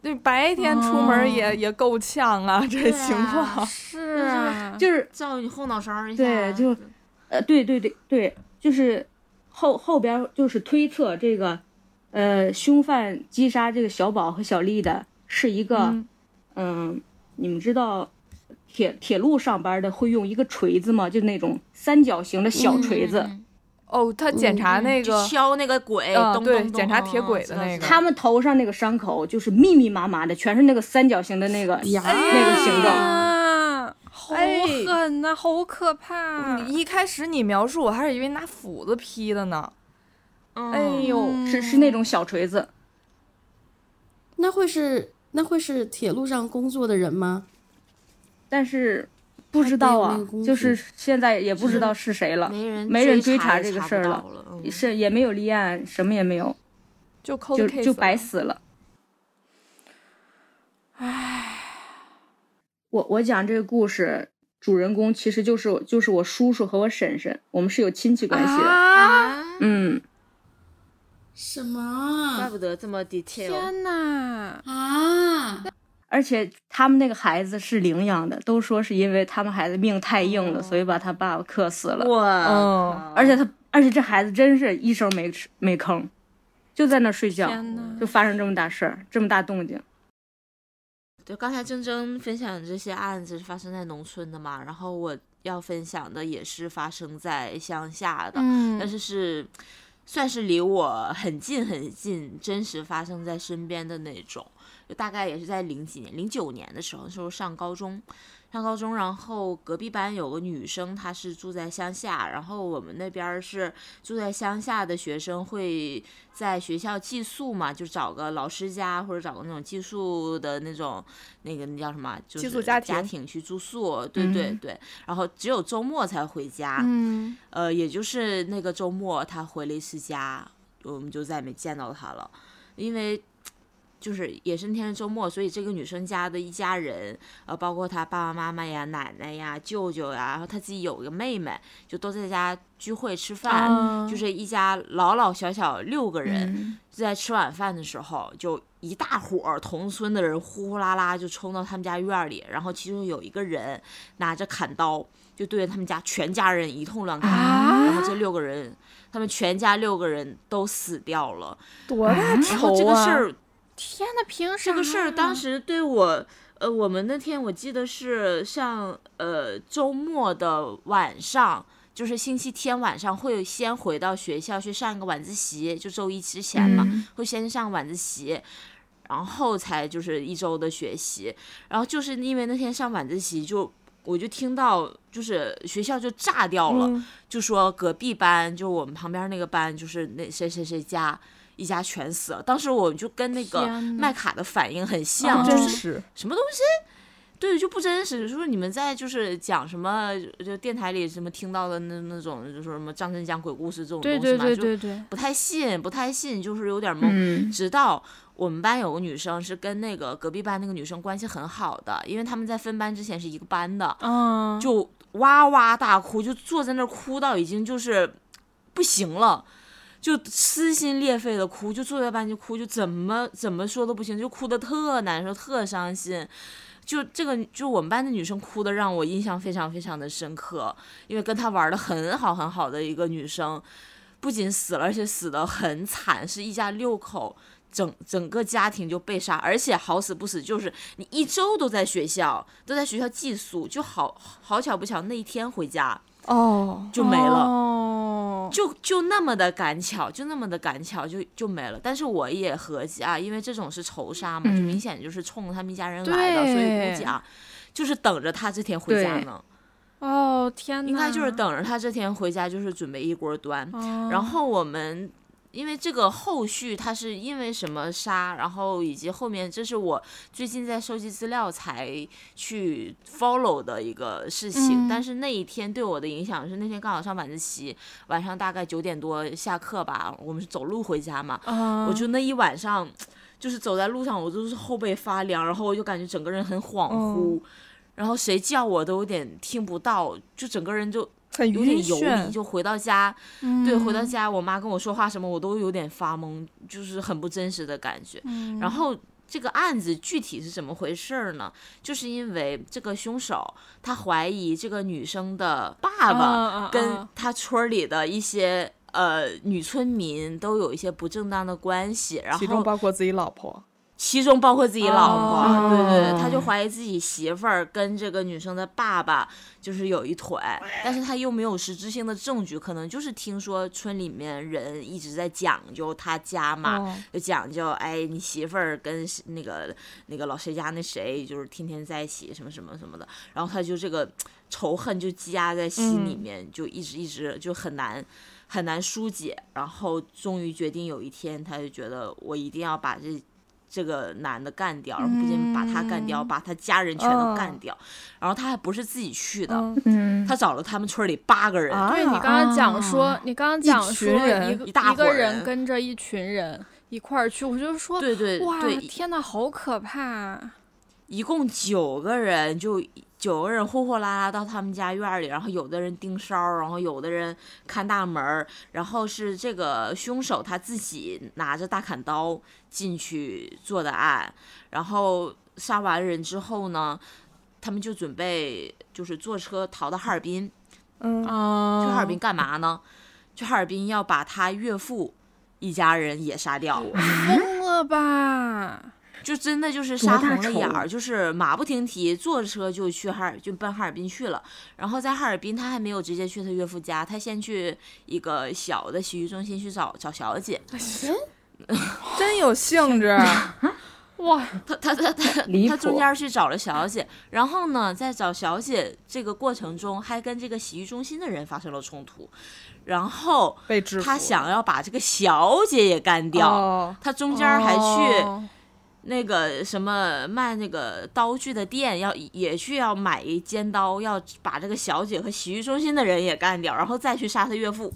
对白天出门也、哦也够呛啊，这情况。是啊，就是照你后脑勺一下，对，就呃，对对对对，就是后后边就是推测这个，呃，凶犯击杀这个小宝和小丽的是一个，嗯嗯你们知道铁铁路上班的会用一个锤子吗？就那种三角形的小锤子。嗯哦，他检查那就个，敲那个轨，啊咚咚咚对检查嗯铁轨的那个他们头上那个伤口就是密密麻麻的，全是那个三角形的那个呀那个形状。啊，好哎狠呐、好可怕！你一开始你描述，我还是以为拿斧子劈的呢。嗯哎呦，是是那种小锤子，那会是那会是铁路上工作的人吗？但是不知道啊就是现在也不知道是谁了，没人没人追追查这个事儿了了，嗯是也没有立案，什么也没有，就就就白死了。我我讲这个故事，主人公其实就是就是我叔叔和我婶婶，我们是有亲戚关系的。嗯，什么怪不得这么 detail。天哪！啊？而且他们那个孩子是领养的，都说是因为他们孩子命太硬了，所以把他爸爸克死了。哇，哦而且他，而且这孩子真是一声没吃没吭，就在那睡觉，天哪！就发生这么大事儿，这么大动静。对，刚才铮铮分享的这些案子是发生在农村的嘛，然后我要分享的也是发生在乡下的，嗯但是是算是离我很近很近，真实发生在身边的那种。就大概也是在零几年、零九年的时候，那时候上高中，上高中，然后隔壁班有个女生，她是住在乡下，然后我们那边儿是住在乡下的学生会在学校寄宿嘛，就找个老师家或者找个那种寄宿的那种那个那叫什么，就是寄宿家家庭去住宿，对对嗯。对，然后只有周末才回家，嗯。呃，也就是那个周末她回了一次家，我们就再也没见到她了，因为就是也是那天是周末，所以这个女生家的一家人，呃，包括她爸爸妈妈呀、奶奶呀、舅舅呀，然后她自己有个妹妹，就都在家聚会吃饭，啊就是一家老老小小六个人。嗯就在吃晚饭的时候，就一大伙儿同村的人呼呼啦啦就冲到他们家院儿里，然后其中有一个人拿着砍刀，就对着他们家全家人一通乱砍，啊然后这六个人，他们全家六个人都死掉了。多大然后仇啊！这个事儿，天哪，凭啥？这个事儿当时对我，呃，我们那天我记得是像呃周末的晚上。就是星期天晚上会先回到学校去上一个晚自习，就周一之前嘛，嗯会先上晚自习，然后才就是一周的学习。然后就是因为那天上晚自习就。我就听到，就是学校就炸掉了，嗯就说隔壁班，就我们旁边那个班，就是那谁谁谁家一家全死了。当时我就跟那个麦卡的反应很像，就是什么东西？对，就不真实。就是你们在就是讲什么，就电台里什么听到的那那种，就说什么张真讲鬼故事这种东西嘛，对对对就不太信，不太信，就是有点懵。嗯直到我们班有个女生是跟那个隔壁班那个女生关系很好的，因为他们在分班之前是一个班的，嗯，就哇哇大哭，就坐在那儿哭到已经就是不行了。就撕心裂肺的哭，就坐在班就哭，就怎么怎么说都不行，就哭的特难受，特伤心。就这个，就我们班的女生哭的让我印象非常非常的深刻，因为跟她玩的很好很好的一个女生，不仅死了，而且死的很惨，是一家六口。整整个家庭就被杀，而且好死不死，就是你一周都在学校，都在学校寄宿，就好好巧不巧那一天回家哦，就没了。哦，就就那么的赶巧，就那么的赶巧，就就没了。但是我也合计啊，因为这种是仇杀嘛，就嗯明显就是冲着他们一家人来的，所以估计啊，就是等着他这天回家呢。哦天哪，应该就是等着他这天回家，就是准备一锅端。哦，然后我们因为这个后续他是因为什么杀，然后以及后面这是我最近在收集资料才去 follow 的一个事情。嗯。但是那一天对我的影响是那天刚好上晚自习，晚上大概九点多下课吧，我们是走路回家嘛，啊我就那一晚上，就是走在路上，我都是后背发凉，然后我就感觉整个人很恍惚，然后谁叫我都有点听不到，就整个人就很有点游晕眩离。就回到家，嗯对，回到家，我妈跟我说话什么，我都有点发懵，就是很不真实的感觉。嗯然后这个案子具体是怎么回事儿呢？就是因为这个凶手他怀疑这个女生的爸爸啊跟啊他村里的一些呃女村民都有一些不正当的关系，然后其中后包括自己老婆。其中包括自己老婆，哦。对对对，他就怀疑自己媳妇儿跟这个女生的爸爸就是有一腿，但是他又没有实质性的证据，可能就是听说村里面人一直在讲究他家嘛，哦。就讲究哎你媳妇儿跟那个那个老谁家那谁就是天天在一起什么什么什么的，然后他就这个仇恨就积压在心里嗯。面，就一直一直就很难。很难疏解，然后终于决定有一天，他就觉得我一定要把这这个男的干掉，然后不仅把他干掉，把他家人全都干掉。然后他还不是自己去的，他找了他们村里八个人，啊对你刚刚讲说，啊。你刚刚讲说一个一个人人跟着一群人一块儿去，我就说，对对哇，对，天呐，好可怕！一共九个人，就九个人呼呼啦啦到他们家院儿里，然后有的人盯梢儿，然后有的人看大门儿，然后是这个凶手他自己拿着大砍刀进去做的案，然后杀完人之后呢，他们就准备就是坐车逃到哈尔滨，嗯啊去哈尔滨干嘛呢？去哈尔滨要把他岳父一家人也杀掉。疯了吧？就真的就是杀红了眼儿，就是马不停蹄，坐车就去哈尔，就奔哈尔滨去了。然后在哈尔滨，他还没有直接去他岳父家，他先去一个小的洗浴中心去找找小姐。真有兴致。哇，他他他他他中间去找了小姐，然后呢，在找小姐这个过程中，还跟这个洗浴中心的人发生了冲突，然后被他想要把这个小姐也干掉，哦他中间还去。哦那个什么卖那个刀具的店要也去要买一尖刀，要把这个小姐和洗浴中心的人也干掉，然后再去杀他岳父。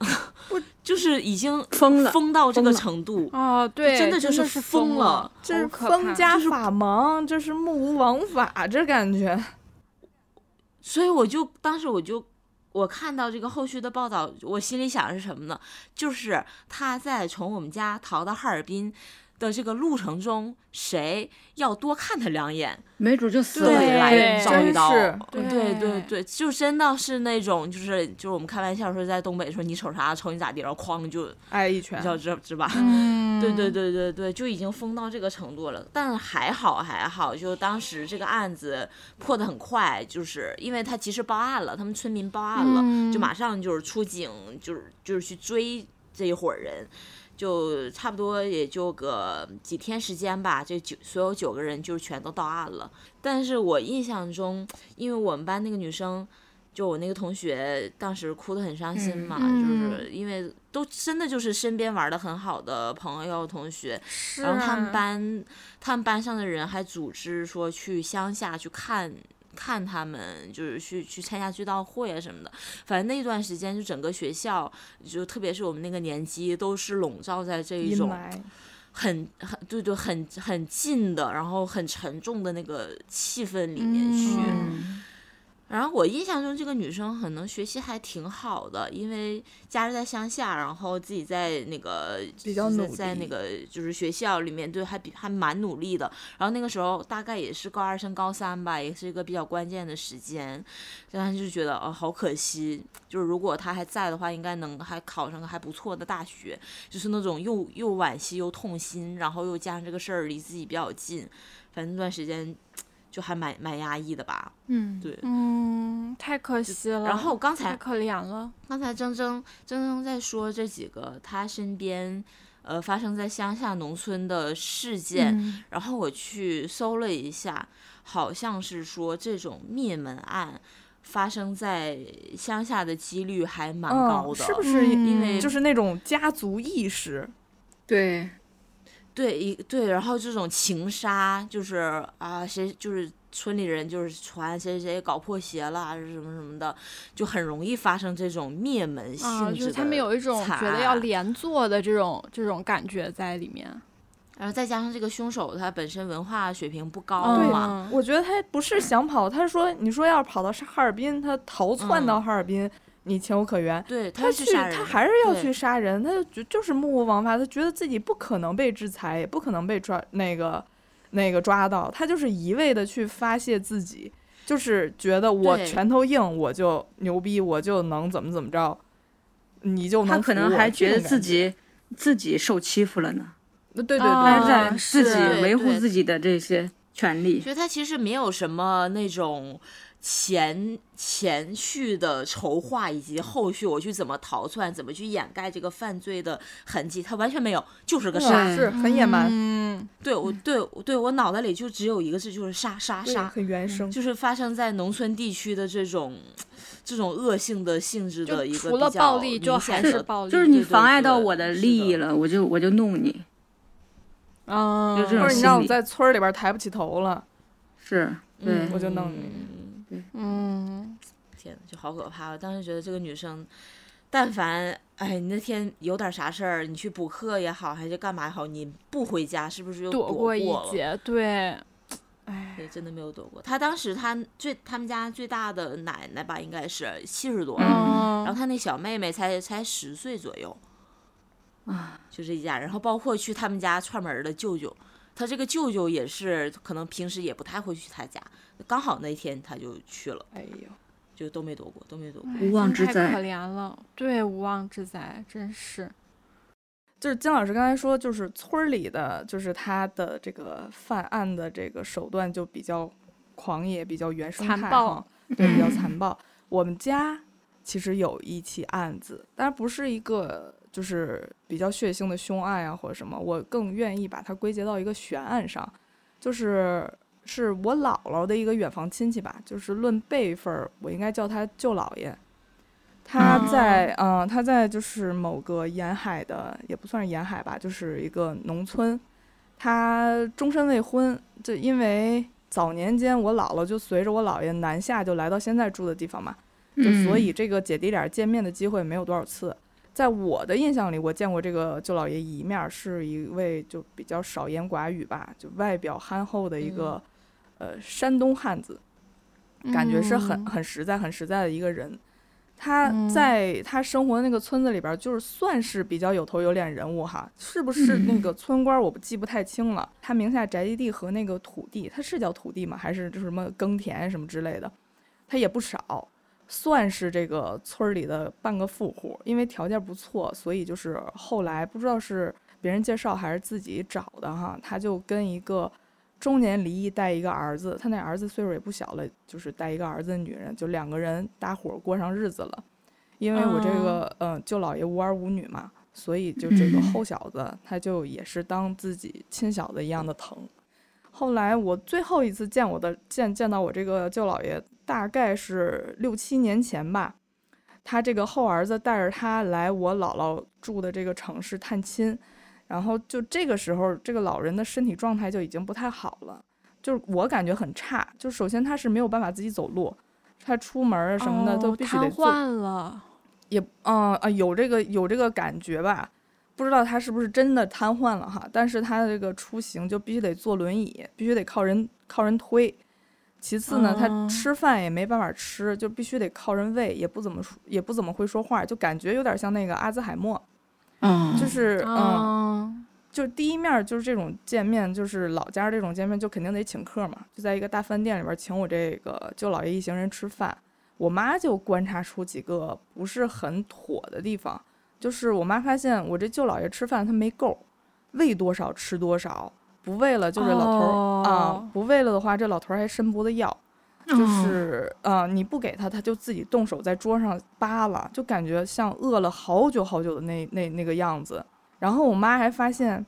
就是已经疯了疯到这个程度，啊，对，真的就是疯疯了这是好可怕封家法盲，这是目无王法，这感觉。所以我就当时我就我看到这个后续的报道，我心里想的是什么呢？就是他在从我们家逃到哈尔滨的这个路程中，谁要多看他两眼，没准就死对，了。来对真遭一刀。对对对对，就真的是那种，就是就是我们开玩笑说，在东北说你瞅啥，瞅你咋地，然后哐就挨一拳你知，道知知吧？嗯，对对对对对，就已经疯到这个程度了。但还好还好，就当时这个案子破的很快，就是因为他及时报案了，他们村民报案了，嗯就马上就是出警，就是就是去追这一伙人。就差不多也就个几天时间吧，这九所有九个人就全都到案了。但是我印象中，因为我们班那个女生，就我那个同学，当时哭得很伤心嘛，嗯就是因为都真的就是身边玩的很好的朋友同学，是然后他们啊班他们班上的人还组织说去乡下去看。看他们就是去去参加追悼会啊什么的，反正那段时间就整个学校，就特别是我们那个年级，都是笼罩在这一种。很很对对很很近的，然后很沉重的那个气氛里面去。嗯然后我印象中这个女生可能学习还挺好的，因为家是在乡下，然后自己在那个在比较努力在那个就是学校里面对还比还蛮努力的。然后那个时候大概也是高二升高三吧，也是一个比较关键的时间，然后就觉得哦好可惜，就是如果她还在的话，应该能还考上个还不错的大学，就是那种又又惋惜又痛心，然后又加上这个事儿离自己比较近，反正那段时间就还蛮蛮压抑的吧。嗯，对，嗯，太可惜了。然后刚才太可怜了。刚才铮铮铮铮在说这几个他身边，呃，发生在乡下农村的事件，嗯然后我去搜了一下，好像是说这种灭门案，发生在乡下的几率还蛮嗯高的，是不是？嗯因为就是那种家族意识，对，对一对，然后这种情杀就是啊，谁就是村里人就是传谁谁谁搞破鞋了，还是什么什么的，就很容易发生这种灭门性啊，质的就是他们有一种觉得要连坐的这种这种感觉在里面。然后再加上这个凶手他本身文化水平不高对嘛，嗯我觉得他不是想跑，他说你说要是跑到哈尔滨，他逃窜到嗯哈尔滨，你情有可原。对，他去，他还是要去杀人，他就觉就是目无王法，他觉得自己不可能被制裁，也不可能被抓那个那个抓到，他就是一味的去发泄自己，就是觉得我拳头硬，我就牛逼，我就能怎么怎么着，你就能他可能还觉得自己自己受欺负了呢，对对对啊他对，在自己维护自己的这些权利。所以他其实没有什么那种前前续的筹划，以及后续我去怎么逃窜，怎么去掩盖这个犯罪的痕迹，他完全没有，就是个杀。是很野蛮，嗯，对我对我对我脑袋里就只有一个字，就是杀杀杀，很原生。就是发生在农村地区的这种这种恶性的性质的一个就除了暴力，就还是暴力，就是你妨碍到我的利益了，我就我就弄你。嗯，就这种或者你让我在村儿里边抬不起头了，是，对，嗯我就弄你嗯嗯，天呐，就好可怕！我当时觉得这个女生，但凡哎，你那天有点啥事儿，你去补课也好，还是干嘛也好，你不回家，是不是就过躲过一？劫，对，哎，真的没有躲过。她当时她最他们家最大的奶奶吧，应该是七十多然后她那小妹妹才才十岁左右，啊，就这一家人，然后包括去他们家串门的舅舅，他这个舅舅也是可能平时也不太会去他家，刚好那天他就去了，哎呦，就都没躲过，都没躲过。哎无妄之灾太可怜了，对，无妄之灾，真是，就是金老师刚才说，就是村儿里的，就是他的这个犯案的这个手段就比较狂野，比较原生态残暴，对，比较嗯残暴。我们家其实有一起案子，但不是一个就是比较血腥的凶案啊或者什么，我更愿意把它归结到一个悬案上，就是是我姥姥的一个远房亲戚吧，就是论辈分儿，我应该叫他舅姥爷。他在嗯、他在就是某个沿海的，也不算是沿海吧，就是一个农村。他终身未婚，就因为早年间我姥姥就随着我姥爷南下，就来到现在住的地方嘛，就所以这个姐弟俩见面的机会没有多少次。在我的印象里，我见过这个舅老爷一面儿，是一位就比较少言寡语吧，就外表憨厚的一个、呃山东汉子，感觉是很嗯很实在、很实在的一个人。他嗯在他生活的那个村子里边儿，就是算是比较有头有脸人物哈，是不是那个村官儿我不记不太清了。他名下宅基地和那个土地，他是叫土地吗？还是就是什么耕田什么之类的？他也不少，算是这个村儿里的半个富户。因为条件不错，所以就是后来不知道是别人介绍还是自己找的哈，他就跟一个中年离异带一个儿子，他那儿子岁数也不小了，就是带一个儿子的女人，就两个人搭伙过上日子了。因为我这个嗯、呃舅姥爷无儿无女嘛，所以就这个嗯后小子他就也是当自己亲小子一样的疼。后来我最后一次见我的见见到我这个舅姥爷，大概是六七年前吧。他这个后儿子带着他来我姥姥住的这个城市探亲，然后就这个时候，这个老人的身体状态就已经不太好了，就是我感觉很差。就首先他是没有办法自己走路，他出门儿什么的都哦必须得坐，瘫痪了，也嗯啊有这个有这个感觉吧，不知道他是不是真的瘫痪了哈，但是他的这个出行就必须得坐轮椅，必须得靠人靠人推。其次呢，他哦。吃饭也没办法吃，就必须得靠人喂，也不怎么说，也不怎么会说话，就感觉有点像那个阿兹海默，嗯，就是嗯，嗯，就第一面就是这种见面，就是老家这种见面，就肯定得请客嘛，就在一个大饭店里边请我这个舅姥爷一行人吃饭。我妈就观察出几个不是很妥的地方，就是我妈发现我这舅姥爷吃饭他没够，喂多少吃多少，不喂了就这老头儿、啊哦，不喂了的话这老头儿还伸脖子要，就是啊、你不给他，他就自己动手在桌上扒拉，就感觉像饿了好久好久的那那那个样子。然后我妈还发现，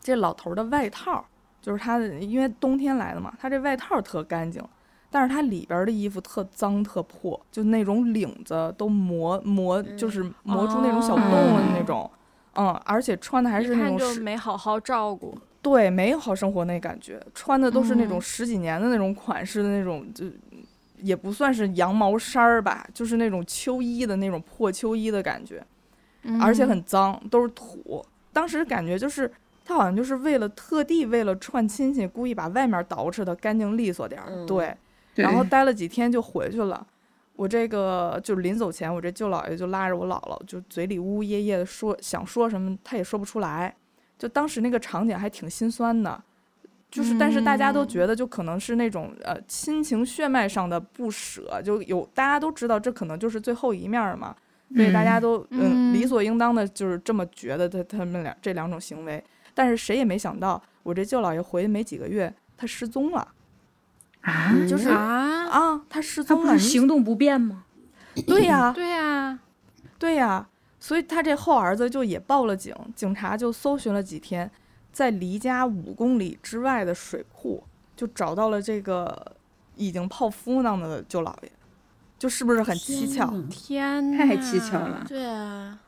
这老头儿的外套，就是他的，因为冬天来的嘛，他这外套特干净，但是他里边的衣服特脏特破，就那种领子都磨磨，就是磨出那种小洞的那种，嗯，而且穿的还是那种就没好好照顾，对，没有好生活那感觉，穿的都是那种十几年的那种款式的那种，就也不算是羊毛衫儿吧，就是那种秋衣的那种破秋衣的感觉，而且很脏，都是土。当时感觉就是他好像就是为了特地为了串亲戚，故意把外面捯饬的干净利索点儿，对。然后 待了几天就回去了，我这个就临走前，我这舅姥爷就拉着我姥姥，就嘴里呜呜咽咽的说想说什么，他也说不出来。就当时那个场景还挺心酸的，就是但是大家都觉得就可能是那种呃亲情血脉上的不舍，就有大家都知道这可能就是最后一面嘛，所以大家都嗯理所应当的就是这么觉得他他们俩这两种行为，但是谁也没想到我这舅姥爷回去没几个月，他失踪了。啊，就是啊啊，他失踪了，他行动不便吗？对呀，对呀，对呀，所以他这后儿子就也报了警，警察就搜寻了几天，在离家五公里之外的水库就找到了这个已经泡芙囊的舅姥爷，就是不是很蹊跷？天呐，太蹊跷了。对啊，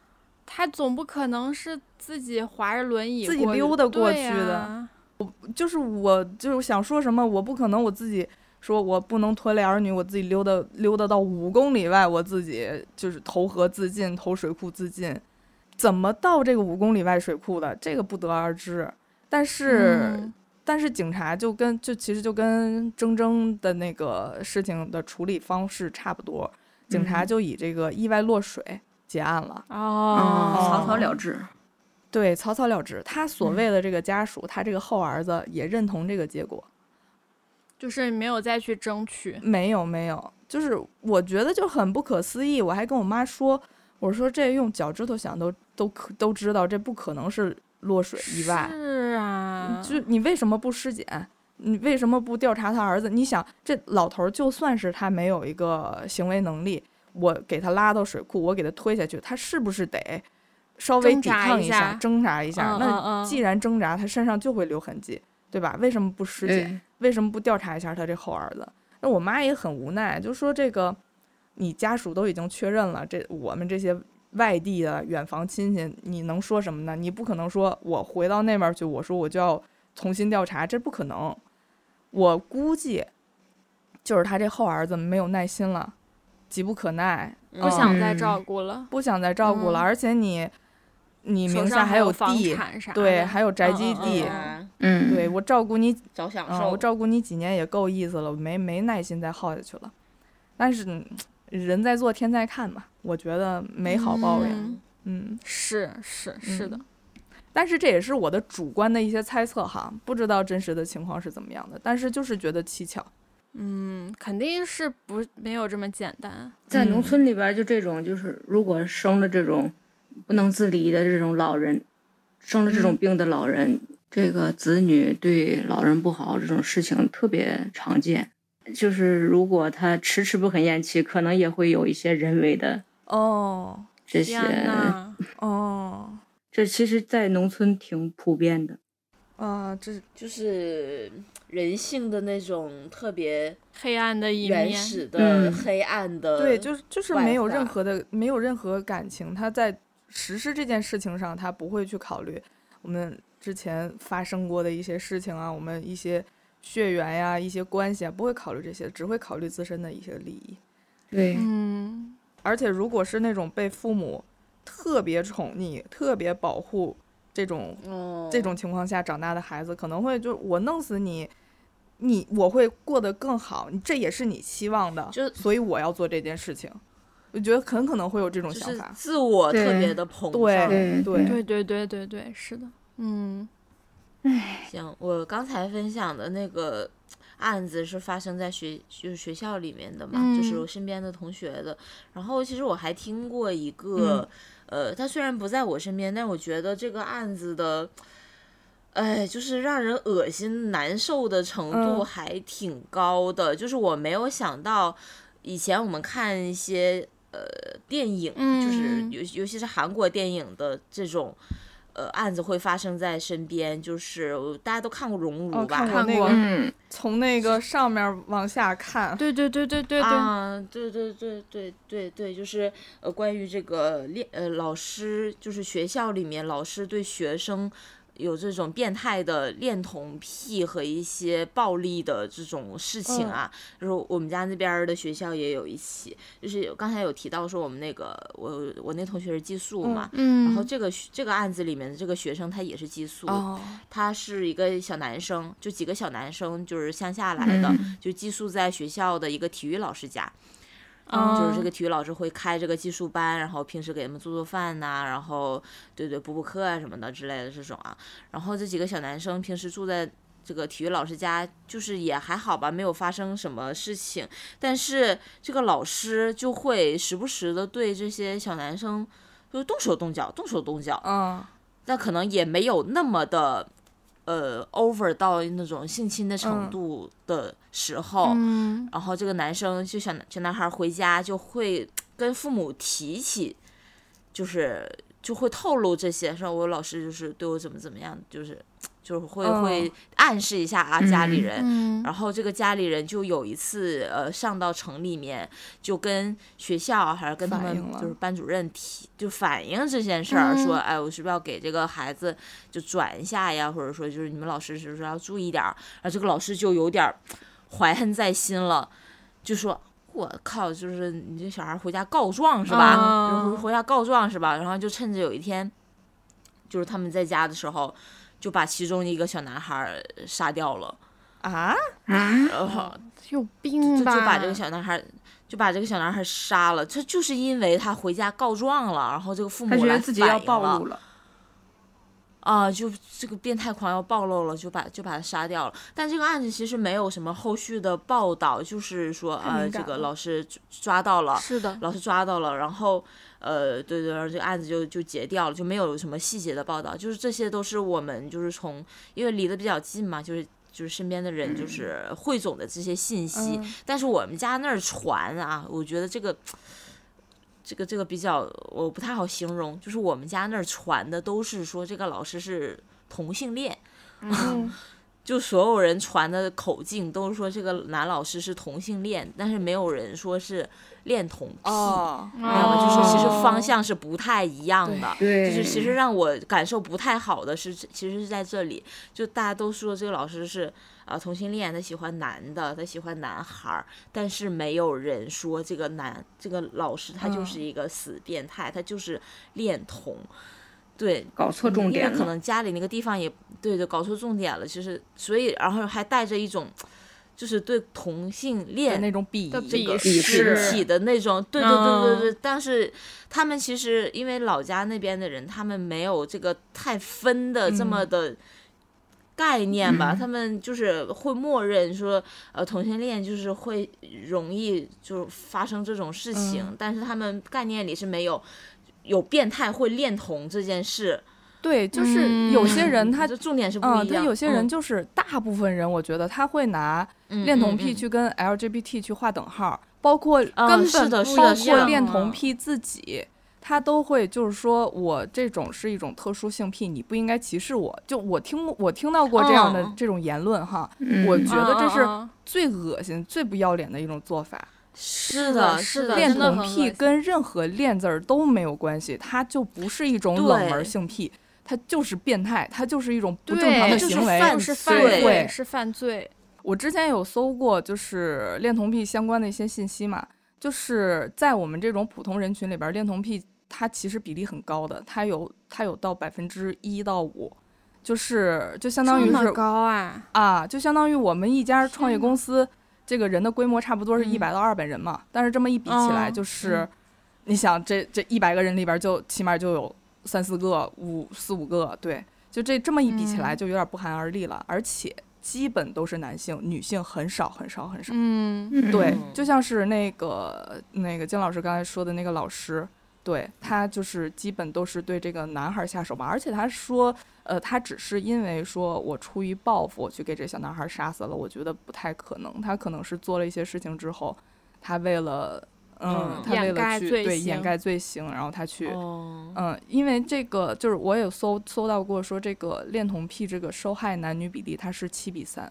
他总不可能是自己划着轮椅自己溜达过去的。我就是我，就是想说什么，我不可能我自己说我不能拖累儿女，我自己溜达溜达到五公里外，我自己就是投河自尽，投水库自尽，怎么到这个五公里外水库的，这个不得而知。但是，嗯、但是警察就跟就其实就跟铮铮的那个事情的处理方式差不多，警察就以这个意外落水结案了，哦，草草了之。对，草草了之。他所谓的这个家属，他这个后儿子也认同这个结果，就是没有再去争取。没有，没有，就是我觉得就很不可思议。我还跟我妈说，我说这用脚趾头想都都可都知道，这不可能是落水意外。是啊，就你为什么不尸检？你为什么不调查他儿子？你想，这老头就算是他没有一个行为能力，我给他拉到水库，我给他推下去，他是不是得？稍微抵抗一下，挣扎一下。那既然挣扎，他身上就会留痕迹，对吧？为什么不尸检？为什么不调查一下他这后儿子？那我妈也很无奈，就说这个，你家属都已经确认了，这我们这些外地的远房亲戚，你能说什么呢？你不可能说我回到那边去，我说我就要重新调查，这不可能。我估计就是他这后儿子没有耐心了，急不可耐，不想再照顾了，不想再照顾了，而且你。你名下还有地，对，还有宅基地，嗯，对我照顾你，早享受，我照顾你几年也够意思了，没没耐心再耗下去了。但是人在做天在看嘛，我觉得没好报应。嗯，是是是的，但是这也是我的主观的一些猜测哈，不知道真实的情况是怎么样的。但是就是觉得蹊跷。嗯，肯定是不没有这么简单。在农村里边，就这种，就是如果生了这种。不能自理的这种老人，生了这种病的老人，这个子女对老人不好这种事情特别常见。就是如果他迟迟不肯咽气，可能也会有一些人为的哦这些哦，这其实，在农村挺普遍的。啊，这就是人性的那种特别黑暗的一面，原始的黑暗的。对，就是就是没有任何的没有任何感情，他在。实施这件事情上，他不会去考虑我们之前发生过的一些事情啊，我们一些血缘呀、一些关系啊，不会考虑这些，只会考虑自身的一些利益。对，嗯。而且，如果是那种被父母特别宠溺、特别保护这种这种情况下长大的孩子，可能会就我弄死你，你我会过得更好，这也是你期望的，就所以我要做这件事情。我觉得很可能会有这种想法，自我特别的膨胀，对对对对对对对，是的，嗯，唉，行，我刚才分享的那个案子是发生在学就是学校里面的嘛，就是我身边的同学的。然后其实我还听过一个，呃，他虽然不在我身边，但我觉得这个案子的，哎，就是让人恶心难受的程度还挺高的。就是我没有想到，以前我们看一些。呃，电影就是尤尤其是韩国电影的这种，呃案子会发生在身边，就是大家都看过《熔炉》哦，吧？看过那个，嗯，从那个上面往下看，对对对对对对，啊，对对对对对对，就是呃，关于这个练呃老师，就是学校里面老师对学生有这种变态的恋童癖和一些暴力的这种事情啊，就是我们家那边儿的学校也有一起，就是有刚才有提到说我们那个我我那同学是寄宿嘛，嗯，然后这个学这个案子里面的这个学生他也是寄宿，哦，他是一个小男生，就几个小男生，就是乡下来的，嗯就寄宿在学校的一个体育老师家。嗯就是这个体育老师会开这个技术班，然后平时给他们做做饭呐、然后对对补补课啊什么的之类的这种啊。然后这几个小男生平时住在这个体育老师家，就是也还好吧，没有发生什么事情。但是这个老师就会时不时的对这些小男生就动手动脚，动手动脚。嗯，但可能也没有那么的，呃，over 到那种性侵的程嗯。度的时候，嗯。然后这个男生就小男小男孩回家就会跟父母提起，就是就会透露这些，说我老师就是对我怎么怎么样，就是就是会、嗯会暗示一下啊家里人，嗯然后这个家里人就有一次，呃，上到城里面，就跟学校还是跟他们就是班主任提，就反映这件事儿，说，嗯哎，我是不是要给这个孩子就转一下呀？或者说就是你们老师是不是要注意点儿？然后这个老师就有点儿怀恨在心了，就说。我靠！就是你这小孩回家告状是吧？回家告状是吧？然后就趁着有一天，就是他们在家的时候，就把其中一个小男孩儿杀掉了。啊，然后有病吧？就把这个小男孩，就把这个小男孩杀了。他就是因为他回家告状了，然后这个父母他觉来得自己要暴露了，啊，就这个变态狂要暴露了，就把就把他杀掉了。但这个案子其实没有什么后续的报道，就是说太呃，这个老师抓到了，是的，老师抓到了，然后呃，对对，然后这个案子就就结掉了，就没有什么细节的报道。就是这些都是我们就是从因为离得比较近嘛，就是就是身边的人就是 汇总的这些信息。嗯但是我们家那儿传啊，我觉得这个。这个这个比较我不太好形容，就是我们家那儿传的都是说这个老师是同性恋，嗯 就所有人传的口径都是说这个男老师是同性恋，但是没有人说是恋童癖。哦，知道吗？就是其实哦方向是不太一样的。对，就是其实让我感受不太好的是，其实是在这里，就大家都说这个老师是啊、同性恋，他喜欢男的，他喜欢男孩儿，但是没有人说这个男这个老师他就嗯是一个死变态，他就是恋童。对，搞错重点了可，能家里那个地方也对对搞错重点了，其实所以然后还带着一种。就是对同性恋那种鄙的夷，这个鄙视体的那种，对对对对嗯对。但是他们其实因为老家那边的人，他们没有这个太分的这么嗯的概念吧，嗯他们就是会默认说，呃，同性恋就是会容易就发生这种事情，嗯但是他们概念里是没有有变态会恋童这件事。对，就是有些人 他这重点是不嗯，一样。他有些人嗯就是大部分人，我觉得他会拿嗯恋童癖去跟 LGBT 去划等号，包括啊根本是的是包括的恋童嗯癖自己，他都会就是说我这种是一种特殊性癖，你不应该歧视我。就我听我听到过这样的嗯这种言论哈，嗯我觉得这是最恶心、最不要脸的一种做法。是的的，是的恋童癖跟任何恋字儿都没有关系，它就不是一种冷门对性癖，它就是变态，它就是一种不正常的行为。犯是犯罪罪，是犯罪。我之前有搜过，就是恋童癖相关的一些信息嘛，就是在我们这种普通人群里边，恋童癖它其实比例很高的，它有它有到百分之一到五，就是就相当于是高啊！啊，就相当于我们一家创业公司这个人的规模差不多是一百到二百人嘛，但是这么一比起来，嗯就是、你想这这一百个人里边就起码就有三四个、五四五个，对，就这这么一比起来嗯。就有点不寒而栗了，而且基本都是男性，女性很少很少很少。嗯，嗯。对嗯，就像是那个那个金老师刚才说的那个老师，对他就是基本都是对这个男孩下手嘛，而且他说，呃，他只是因为说我出于报复，我去给这小男孩杀死了，我觉得不太可能，他可能是做了一些事情之后，他为了嗯，他为了去对掩盖罪行，然后他去哦，嗯，因为这个就是我有搜搜到过，说这个恋童癖这个受害男女比例它是七比三，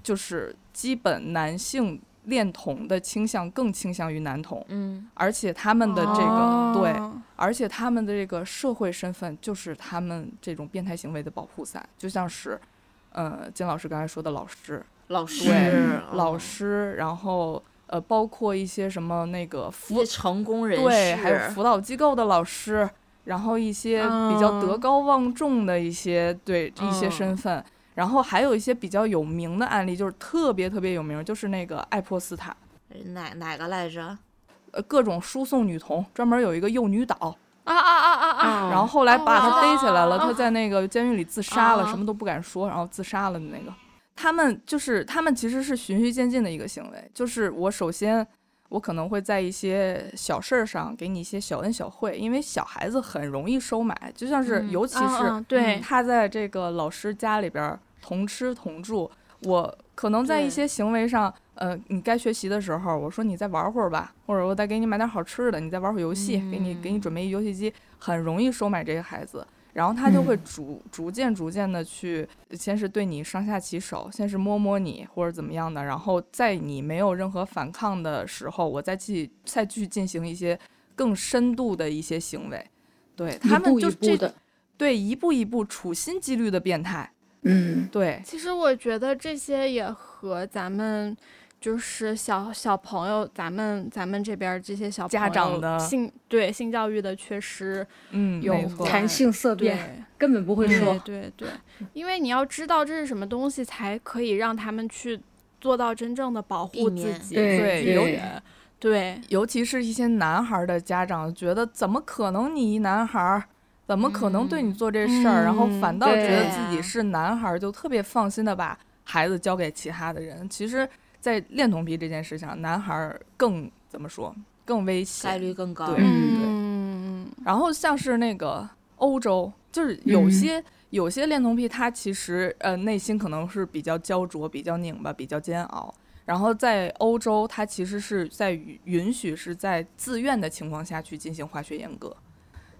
就是基本男性恋童的倾向更倾向于男童，嗯。而且他们的这个、对，哦而且他们的这个社会身份就是他们这种变态行为的保护伞，就像是，呃，金老师刚才说的老师，老师对，老哦师，然后呃，包括一些什么那个一辅成功人士，对，还有辅导机构的老师，然后一些比较德嗯高望重的一些、对一些身嗯份，然后还有一些比较有名的案例，就是特别特别有名，就是那个爱泼斯坦，哪哪个来着？呃，各种输送女童，专门有一个幼女岛，啊啊啊啊啊！然后后来把他逮起来了，哦他在那个监狱里自杀了，啊什么都不敢说，然后自杀了的那个。他们就是他们其实是循序渐进的一个行为，就是我首先我可能会在一些小事儿上给你一些小恩小惠，因为小孩子很容易收买，就像是嗯尤其嗯是嗯对他在这个老师家里边儿同吃同住，我可能在一些行为上，呃，你该学习的时候，我说你再玩会儿吧，或者我再给你买点好吃的，你再玩会儿游戏，给你给你准备一游戏机，很容易收买这个孩子。然后他就会逐、逐渐逐渐的去，先是对你上下其手，先是摸摸你或者怎么样的，然后在你没有任何反抗的时候，我再去再去进行一些更深度的一些行为。对他们就这一步的，对一步一步处心积虑的变态，嗯，对，其实我觉得这些也和咱们就是小小朋友，咱们咱们这边儿这些小家长的性对性教育的缺失嗯，有谈性色对变根本不会说，对对，因为你要知道这是什么东西，才可以让他们去做到真正的保护自己，对对有对。对。尤其是一些男孩儿的家长觉得，怎么可能你一男孩儿，怎么可能对你做这事儿？然后嗯反倒觉得自己是男孩儿，就特别放心的把孩子交给其他的人。其实，在恋童癖这件事上，男孩儿更怎么说，更危险，概率更高。对嗯，然后像是那个欧洲，就是有嗯些、有些恋童癖，他其实呃内心可能是比较焦灼、比较拧巴、比较煎熬。然后在欧洲，他其实是在允允许是在自愿的情况下去进行化学阉割。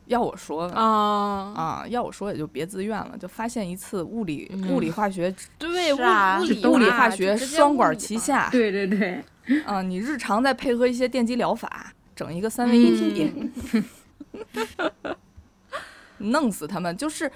要我说呢啊，啊，要我说也就别自愿了，就发现一次物理、嗯物理化学对，物物理物理化化学双管齐下，对对对，啊，你日常再配合一些电击疗法，整一个三位一体。嗯 弄死他们。就是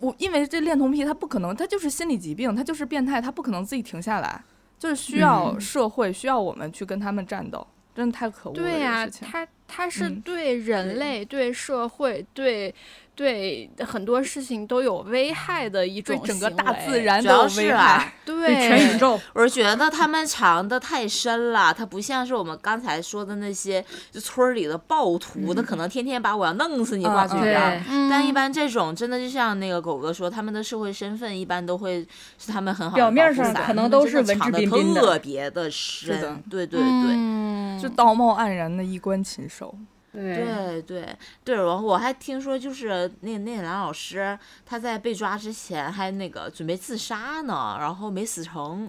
我，因为这恋童癖，他不可能，他就是心理疾病，他就是变态，他不可能自己停下来，就是需要嗯社会，需要我们去跟他们战斗，真的太可恶了。对呀、这个事情他他是嗯对人类、对社会、对对很多事情都有危害的一种对整个行大为自然都有主要是危啊害。对对全宇宙，我是觉得他们藏的太深了，他不像是我们刚才说的那些就村儿里的暴徒，他可能天天把我要弄死你嗯挂嘴嗯边但一般这种真的就像那个狗哥说，他们的社会身份一般都会是他们很好的表面保护伞上可能都是藏得质彬彬的特别的深。对对对。嗯是道貌岸然的衣冠禽兽。对对对对，然后我还听说，就是那那男老师他在被抓之前还那个准备自杀呢，然后没死成，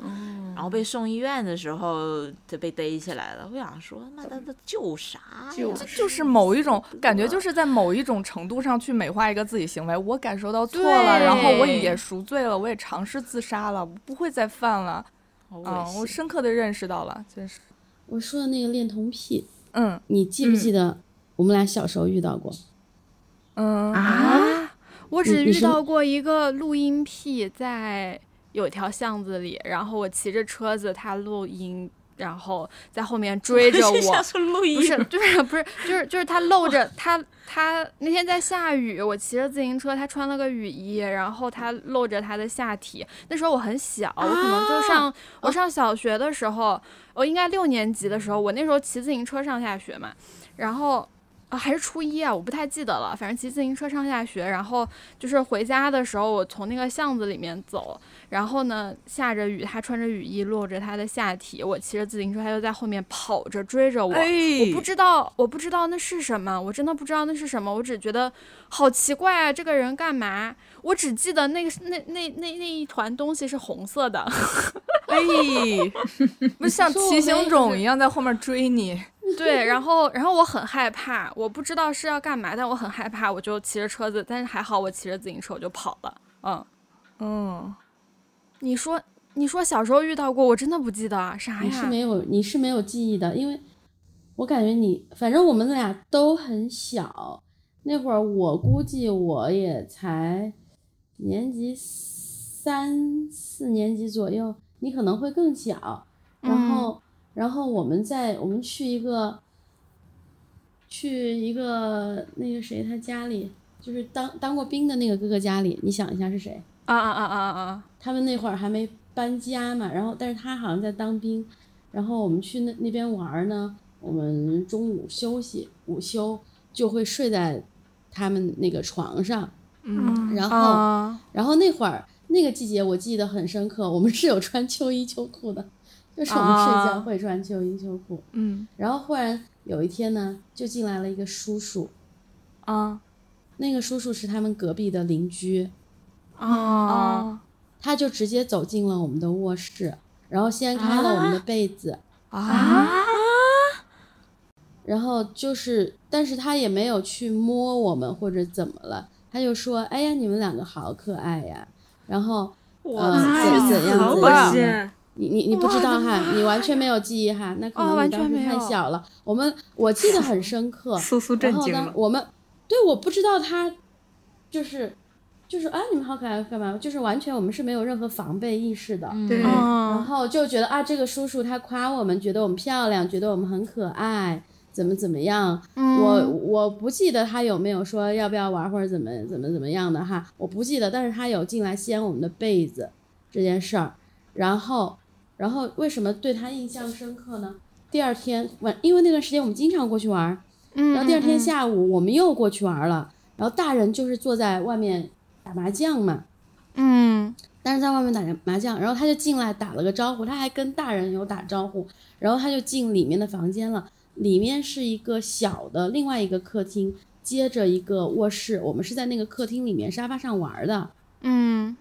然后被送医院的时候就被逮起来了。我想说，妈的，他救啥呀？就是某一种感觉，就是在某一种程度上去美化一个自己行为。我感受到错了，然后我也赎罪了，我也尝试自杀了，我不会再犯了。好啊。我深刻的认识到了，真是，我说的那个恋童癖，嗯你记不记得我们俩小时候遇到过？嗯啊，我只遇到过一个录音癖，在有一条巷子里，然后我骑着车子，他录音，然后在后面追着我像。是录音不是，就是不是，就是就是他露着他他那天在下雨，我骑着自行车，他穿了个雨衣，然后他露着他的下体。那时候我很小，我可能就上、我上小学的时候，我应该六年级的时候，我那时候骑自行车上下学嘛，然后。啊，还是初一啊，我不太记得了。反正骑自行车上下学，然后就是回家的时候，我从那个巷子里面走，然后呢下着雨，他穿着雨衣，露着他的下体，我骑着自行车，他就在后面跑着追着我。哎，我不知道，我不知道那是什么，我真的不知道那是什么，我只觉得好奇怪啊，这个人干嘛？我只记得那个是那那那那一团东西是红色的，哎，不像骑行种一样在后面追你，对，然后然后我很害怕，我不知道是要干嘛，但我很害怕，我就骑着车子，但是还好我骑着自行车我就跑了。嗯嗯，你说你说小时候遇到过，我真的不记得啥呀你是？没有你是没有记忆的，因为我感觉你反正我们俩都很小，那会儿我估计我也才年级三四年级左右，你可能会更小。然后，然后我们在我们去一个去一个那个谁他家里，就是当当过兵的那个哥哥家里，你想一下是谁？啊啊啊啊啊！他们那会儿还没搬家嘛，然后但是他好像在当兵，然后我们去那那边玩儿呢，我们中午休息午休就会睡在他们那个床上，嗯然后、啊然后那会儿那个季节我记得很深刻，我们是有穿秋衣秋裤的，就是我们睡觉啊会穿秋衣秋裤，嗯。然后忽然有一天呢，就进来了一个叔叔，啊。那个叔叔是他们隔壁的邻居，啊。他就直接走进了我们的卧室，然后掀开了我们的被子。啊，然后就是，但是他也没有去摸我们或者怎么了，他就说：“哎呀，你们两个好可爱呀。”然后，呃，怎怎样好怎样恶心的？你你你不知道哈，你完全没有记忆哈，那可哦能你当时完全太小了。我们我记得很深刻，苏苏然后震惊了。呢我们对我不知道他就是就是啊，你们好可爱干嘛？就是完全我们是没有任何防备意识的。对，然嗯后就觉得啊，这个叔叔他夸我们，觉得我们漂亮，觉得我们很可爱，怎么怎么样？嗯我我不记得他有没有说要不要玩或者怎么怎么怎么样的哈，我不记得，但是他有进来掀我们的被子这件事儿，然后然后为什么对他印象深刻呢？第二天晚，因为那段时间我们经常过去玩儿，嗯然后第二天下午我们又过去玩儿了，然后大人就是坐在外面打麻将嘛，嗯但是在外面打麻将，然后他就进来打了个招呼，他还跟大人有打招呼，然后他就进里面的房间了。里面是一个小的另外一个客厅，接着一个卧室。我们是在那个客厅里面沙发上玩的。嗯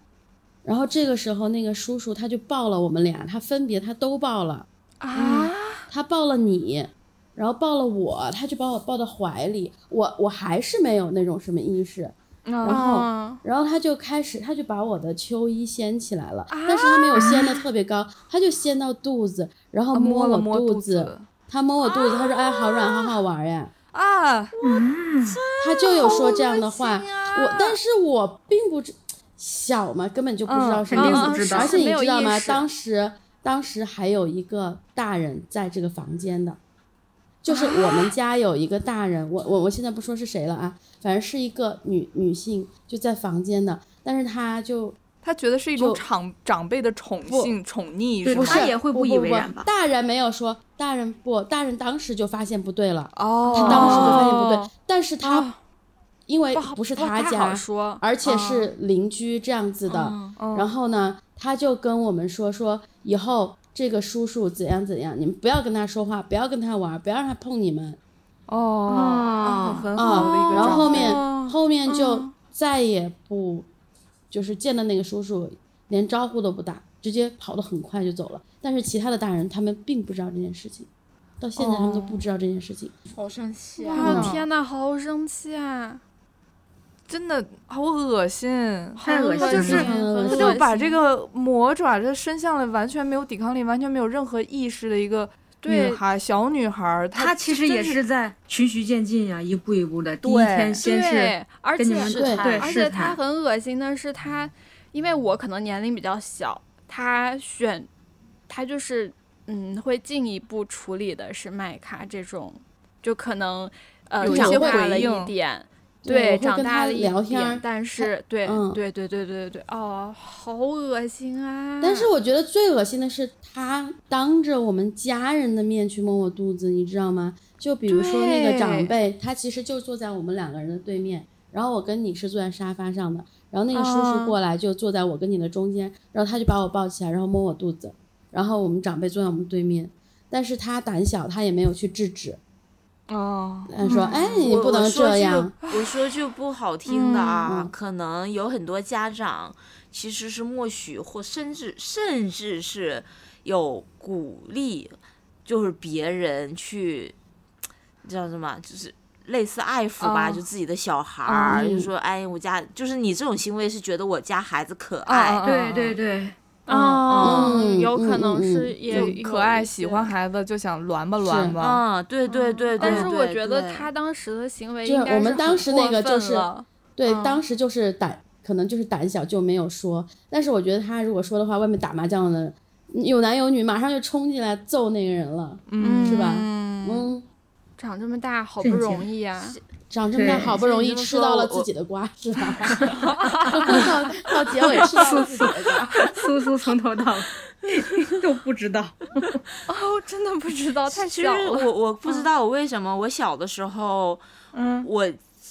然后这个时候，那个叔叔他就抱了我们俩，他分别他都抱了，啊他抱了你，然后抱了我，他就把我抱到怀里。我我还是没有那种什么意识，然后啊然后他就开始，他就把我的秋衣掀起来了，但是他没有掀的特别高，他就掀到肚子，然后啊摸我了摸肚子他摸我肚子，他说：“哎，好软，好好玩呀。啊，”他就有说这样的话，我但是我并不知小嘛，根本就不知道嗯什么意思肯定不知道而且你知道吗当时当时还有一个大人在这个房间的，就是我们家有一个大人，我我我现在不说是谁了啊，反正是一个女女性就在房间的，但是她就他觉得是一种长长辈的宠幸宠溺，对是？不是他也会不以为然吧。大人没有说，大人不，大人当时就发现不对了，哦，他当时就发现不对，哦但是他、啊因为不是他家，说，而且是邻居这样子的，嗯嗯然后呢，他就跟我们说说以后这个叔叔怎样怎样，你们不要跟他说话，不要跟他玩，不要让他碰你们哦，哦很好的一啊。个然后后面、哦后面就嗯再也不，就是见到那个叔叔连招呼都不打，直接跑得很快就走了。但是其他的大人他们并不知道这件事情，到现在他们都不知道这件事情。好生气啊！天呐，好生气啊！真的好恶心，太恶心了就把这个魔爪这伸向了完全没有抵抗力、完全没有任何意识的一个女孩、小女孩。她其实也是是在循序渐进呀，一步一步的。第一对天先是对，而且跟你们对对而，且她很恶心的是她，因为我可能年龄比较小，她选她就是嗯会进一步处理的是麦卡这种，就可能呃长有些大了一点。对长大了聊天但是对、嗯对对对对对，哦，好恶心啊！但是我觉得最恶心的是他当着我们家人的面去摸我肚子，你知道吗？就比如说那个长辈，他其实就坐在我们两个人的对面，然后我跟你是坐在沙发上的，然后那个叔叔啊过来就坐在我跟你的中间，然后他就把我抱起来，然后摸我肚子，然后我们长辈坐在我们对面，但是他胆小，他也没有去制止，哦，他说：“哎，你不能我我说这样。句我说句不好听的啊，嗯。可能有很多家长其实是默许或甚至甚至是有鼓励，就是别人去叫什么，就是类似爱抚吧，哦。就自己的小孩儿，嗯就说哎，我家就是你这种行为是觉得我家孩子可爱，嗯对对对，哦，嗯有可能是也可爱，喜欢。孩子就想栾吧栾吧。嗯，对对对对，但是我觉得他当时的行为就是我们当时那个就是对，嗯当时就是胆，可能就是胆小就没有说。但是我觉得他如果说的话，外面打麻将的有男有女，马上就冲进来揍那个人了，嗯是吧？嗯，嗯，长这么大好不容易呀，长这么大好不容易吃到了自己的瓜，是吧？到到结尾吃到了自己的瓜，苏苏从头到尾 都不知道。哦，真的不知道，太其实小了。我我不知道我为什么我小的时候，嗯，我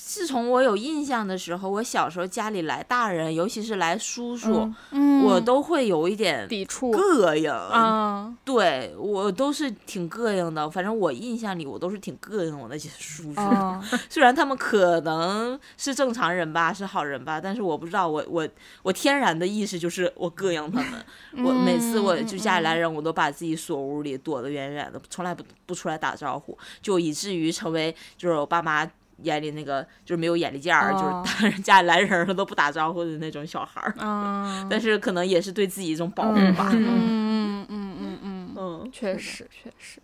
自从我有印象的时候，我小时候家里来大人，尤其是来叔叔，嗯我都会有一点抵触膈应。啊，对我都是挺膈应的，反正我印象里我都是挺膈应我那些叔叔。啊，虽然他们可能是正常人吧，是好人吧，但是我不知道，我我我天然的意识就是我膈应他们。我每次我就家里来人，我都把自己锁屋里，躲得远远的，从来不不出来打招呼，就以至于成为就是我爸妈眼里那个就是没有眼力见儿，哦就是大人家里来人了都不打招呼的那种小孩儿。嗯 但是可能也是对自己一种保护嗯吧。嗯嗯嗯嗯嗯，嗯，确实确实。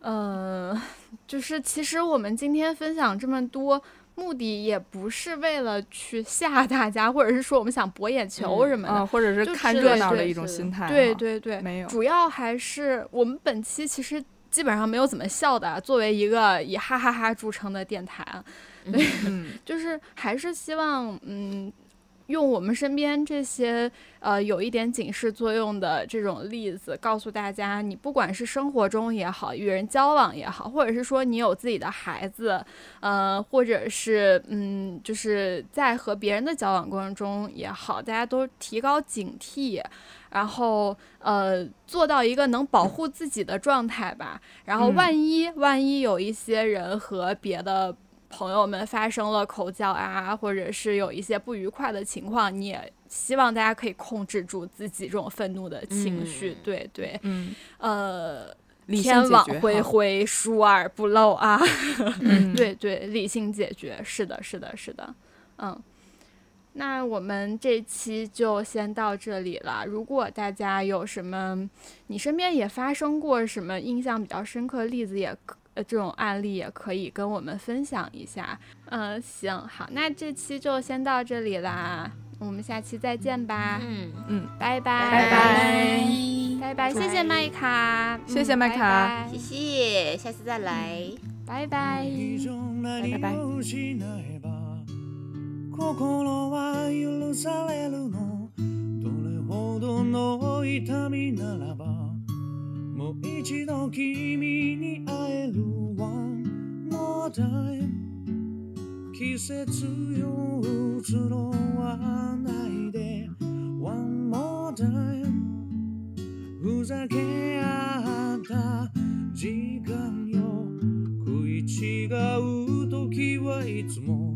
嗯，就是其实我们今天分享这么多，目的也不是为了去吓大家，或者是说我们想博眼球嗯什么的。啊，或者是看热闹的一种心态哈。对对对，没有主要还是我们本期其实基本上没有怎么笑的啊，作为一个以哈哈哈著称的电台啊，嗯，就是还是希望嗯。用我们身边这些呃有一点警示作用的这种例子，告诉大家，你不管是生活中也好，与人交往也好，或者是说你有自己的孩子，呃，或者是嗯，就是在和别人的交往过程中也好，大家都提高警惕，然后呃，做到一个能保护自己的状态吧。然后嗯万一、万一有一些人和别的朋友们发生了口角啊，或者是有一些不愉快的情况，你也希望大家可以控制住自己这种愤怒的情绪。嗯对对，嗯，呃，天网恢恢，疏而不漏啊。嗯，对对，理性解决，是的，是的，是的，嗯。那我们这期就先到这里了。如果大家有什么，你身边也发生过什么印象比较深刻的例子，也可呃这种案例也可以跟我们分享一下。嗯，行，好，那这期就先到这里啦，我们下期再见吧，嗯，嗯，拜拜，拜拜拜拜，谢谢麦卡，谢谢嗯麦卡拜谢谢，下次再来。拜拜。拜拜失えば心は許されるの。どれほどの痛みならばもう一度君に会える One more time 季節よ移ろわないで。One more time ふざけ合った時間よ。食い違う時はいつも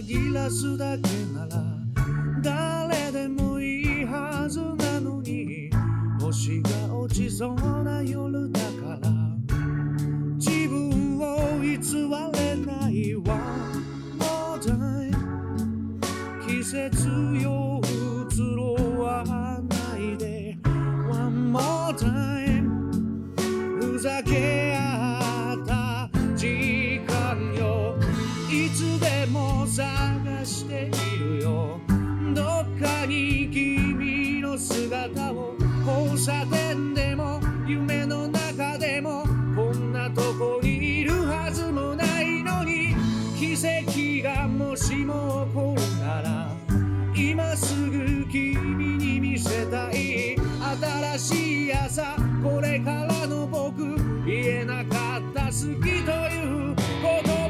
紛らすだけなら誰でもいいはずなのに星が落ちそうな夜だから。自分を偽れないわ。もうない季節よ移ろわないで。One more time ふざけに君の姿を交差点でも夢の中でもこんなとこにいるはずもないのに奇跡がもしも起こるなら今すぐ君に見せたい新しい朝これからの僕言えなかった好きということ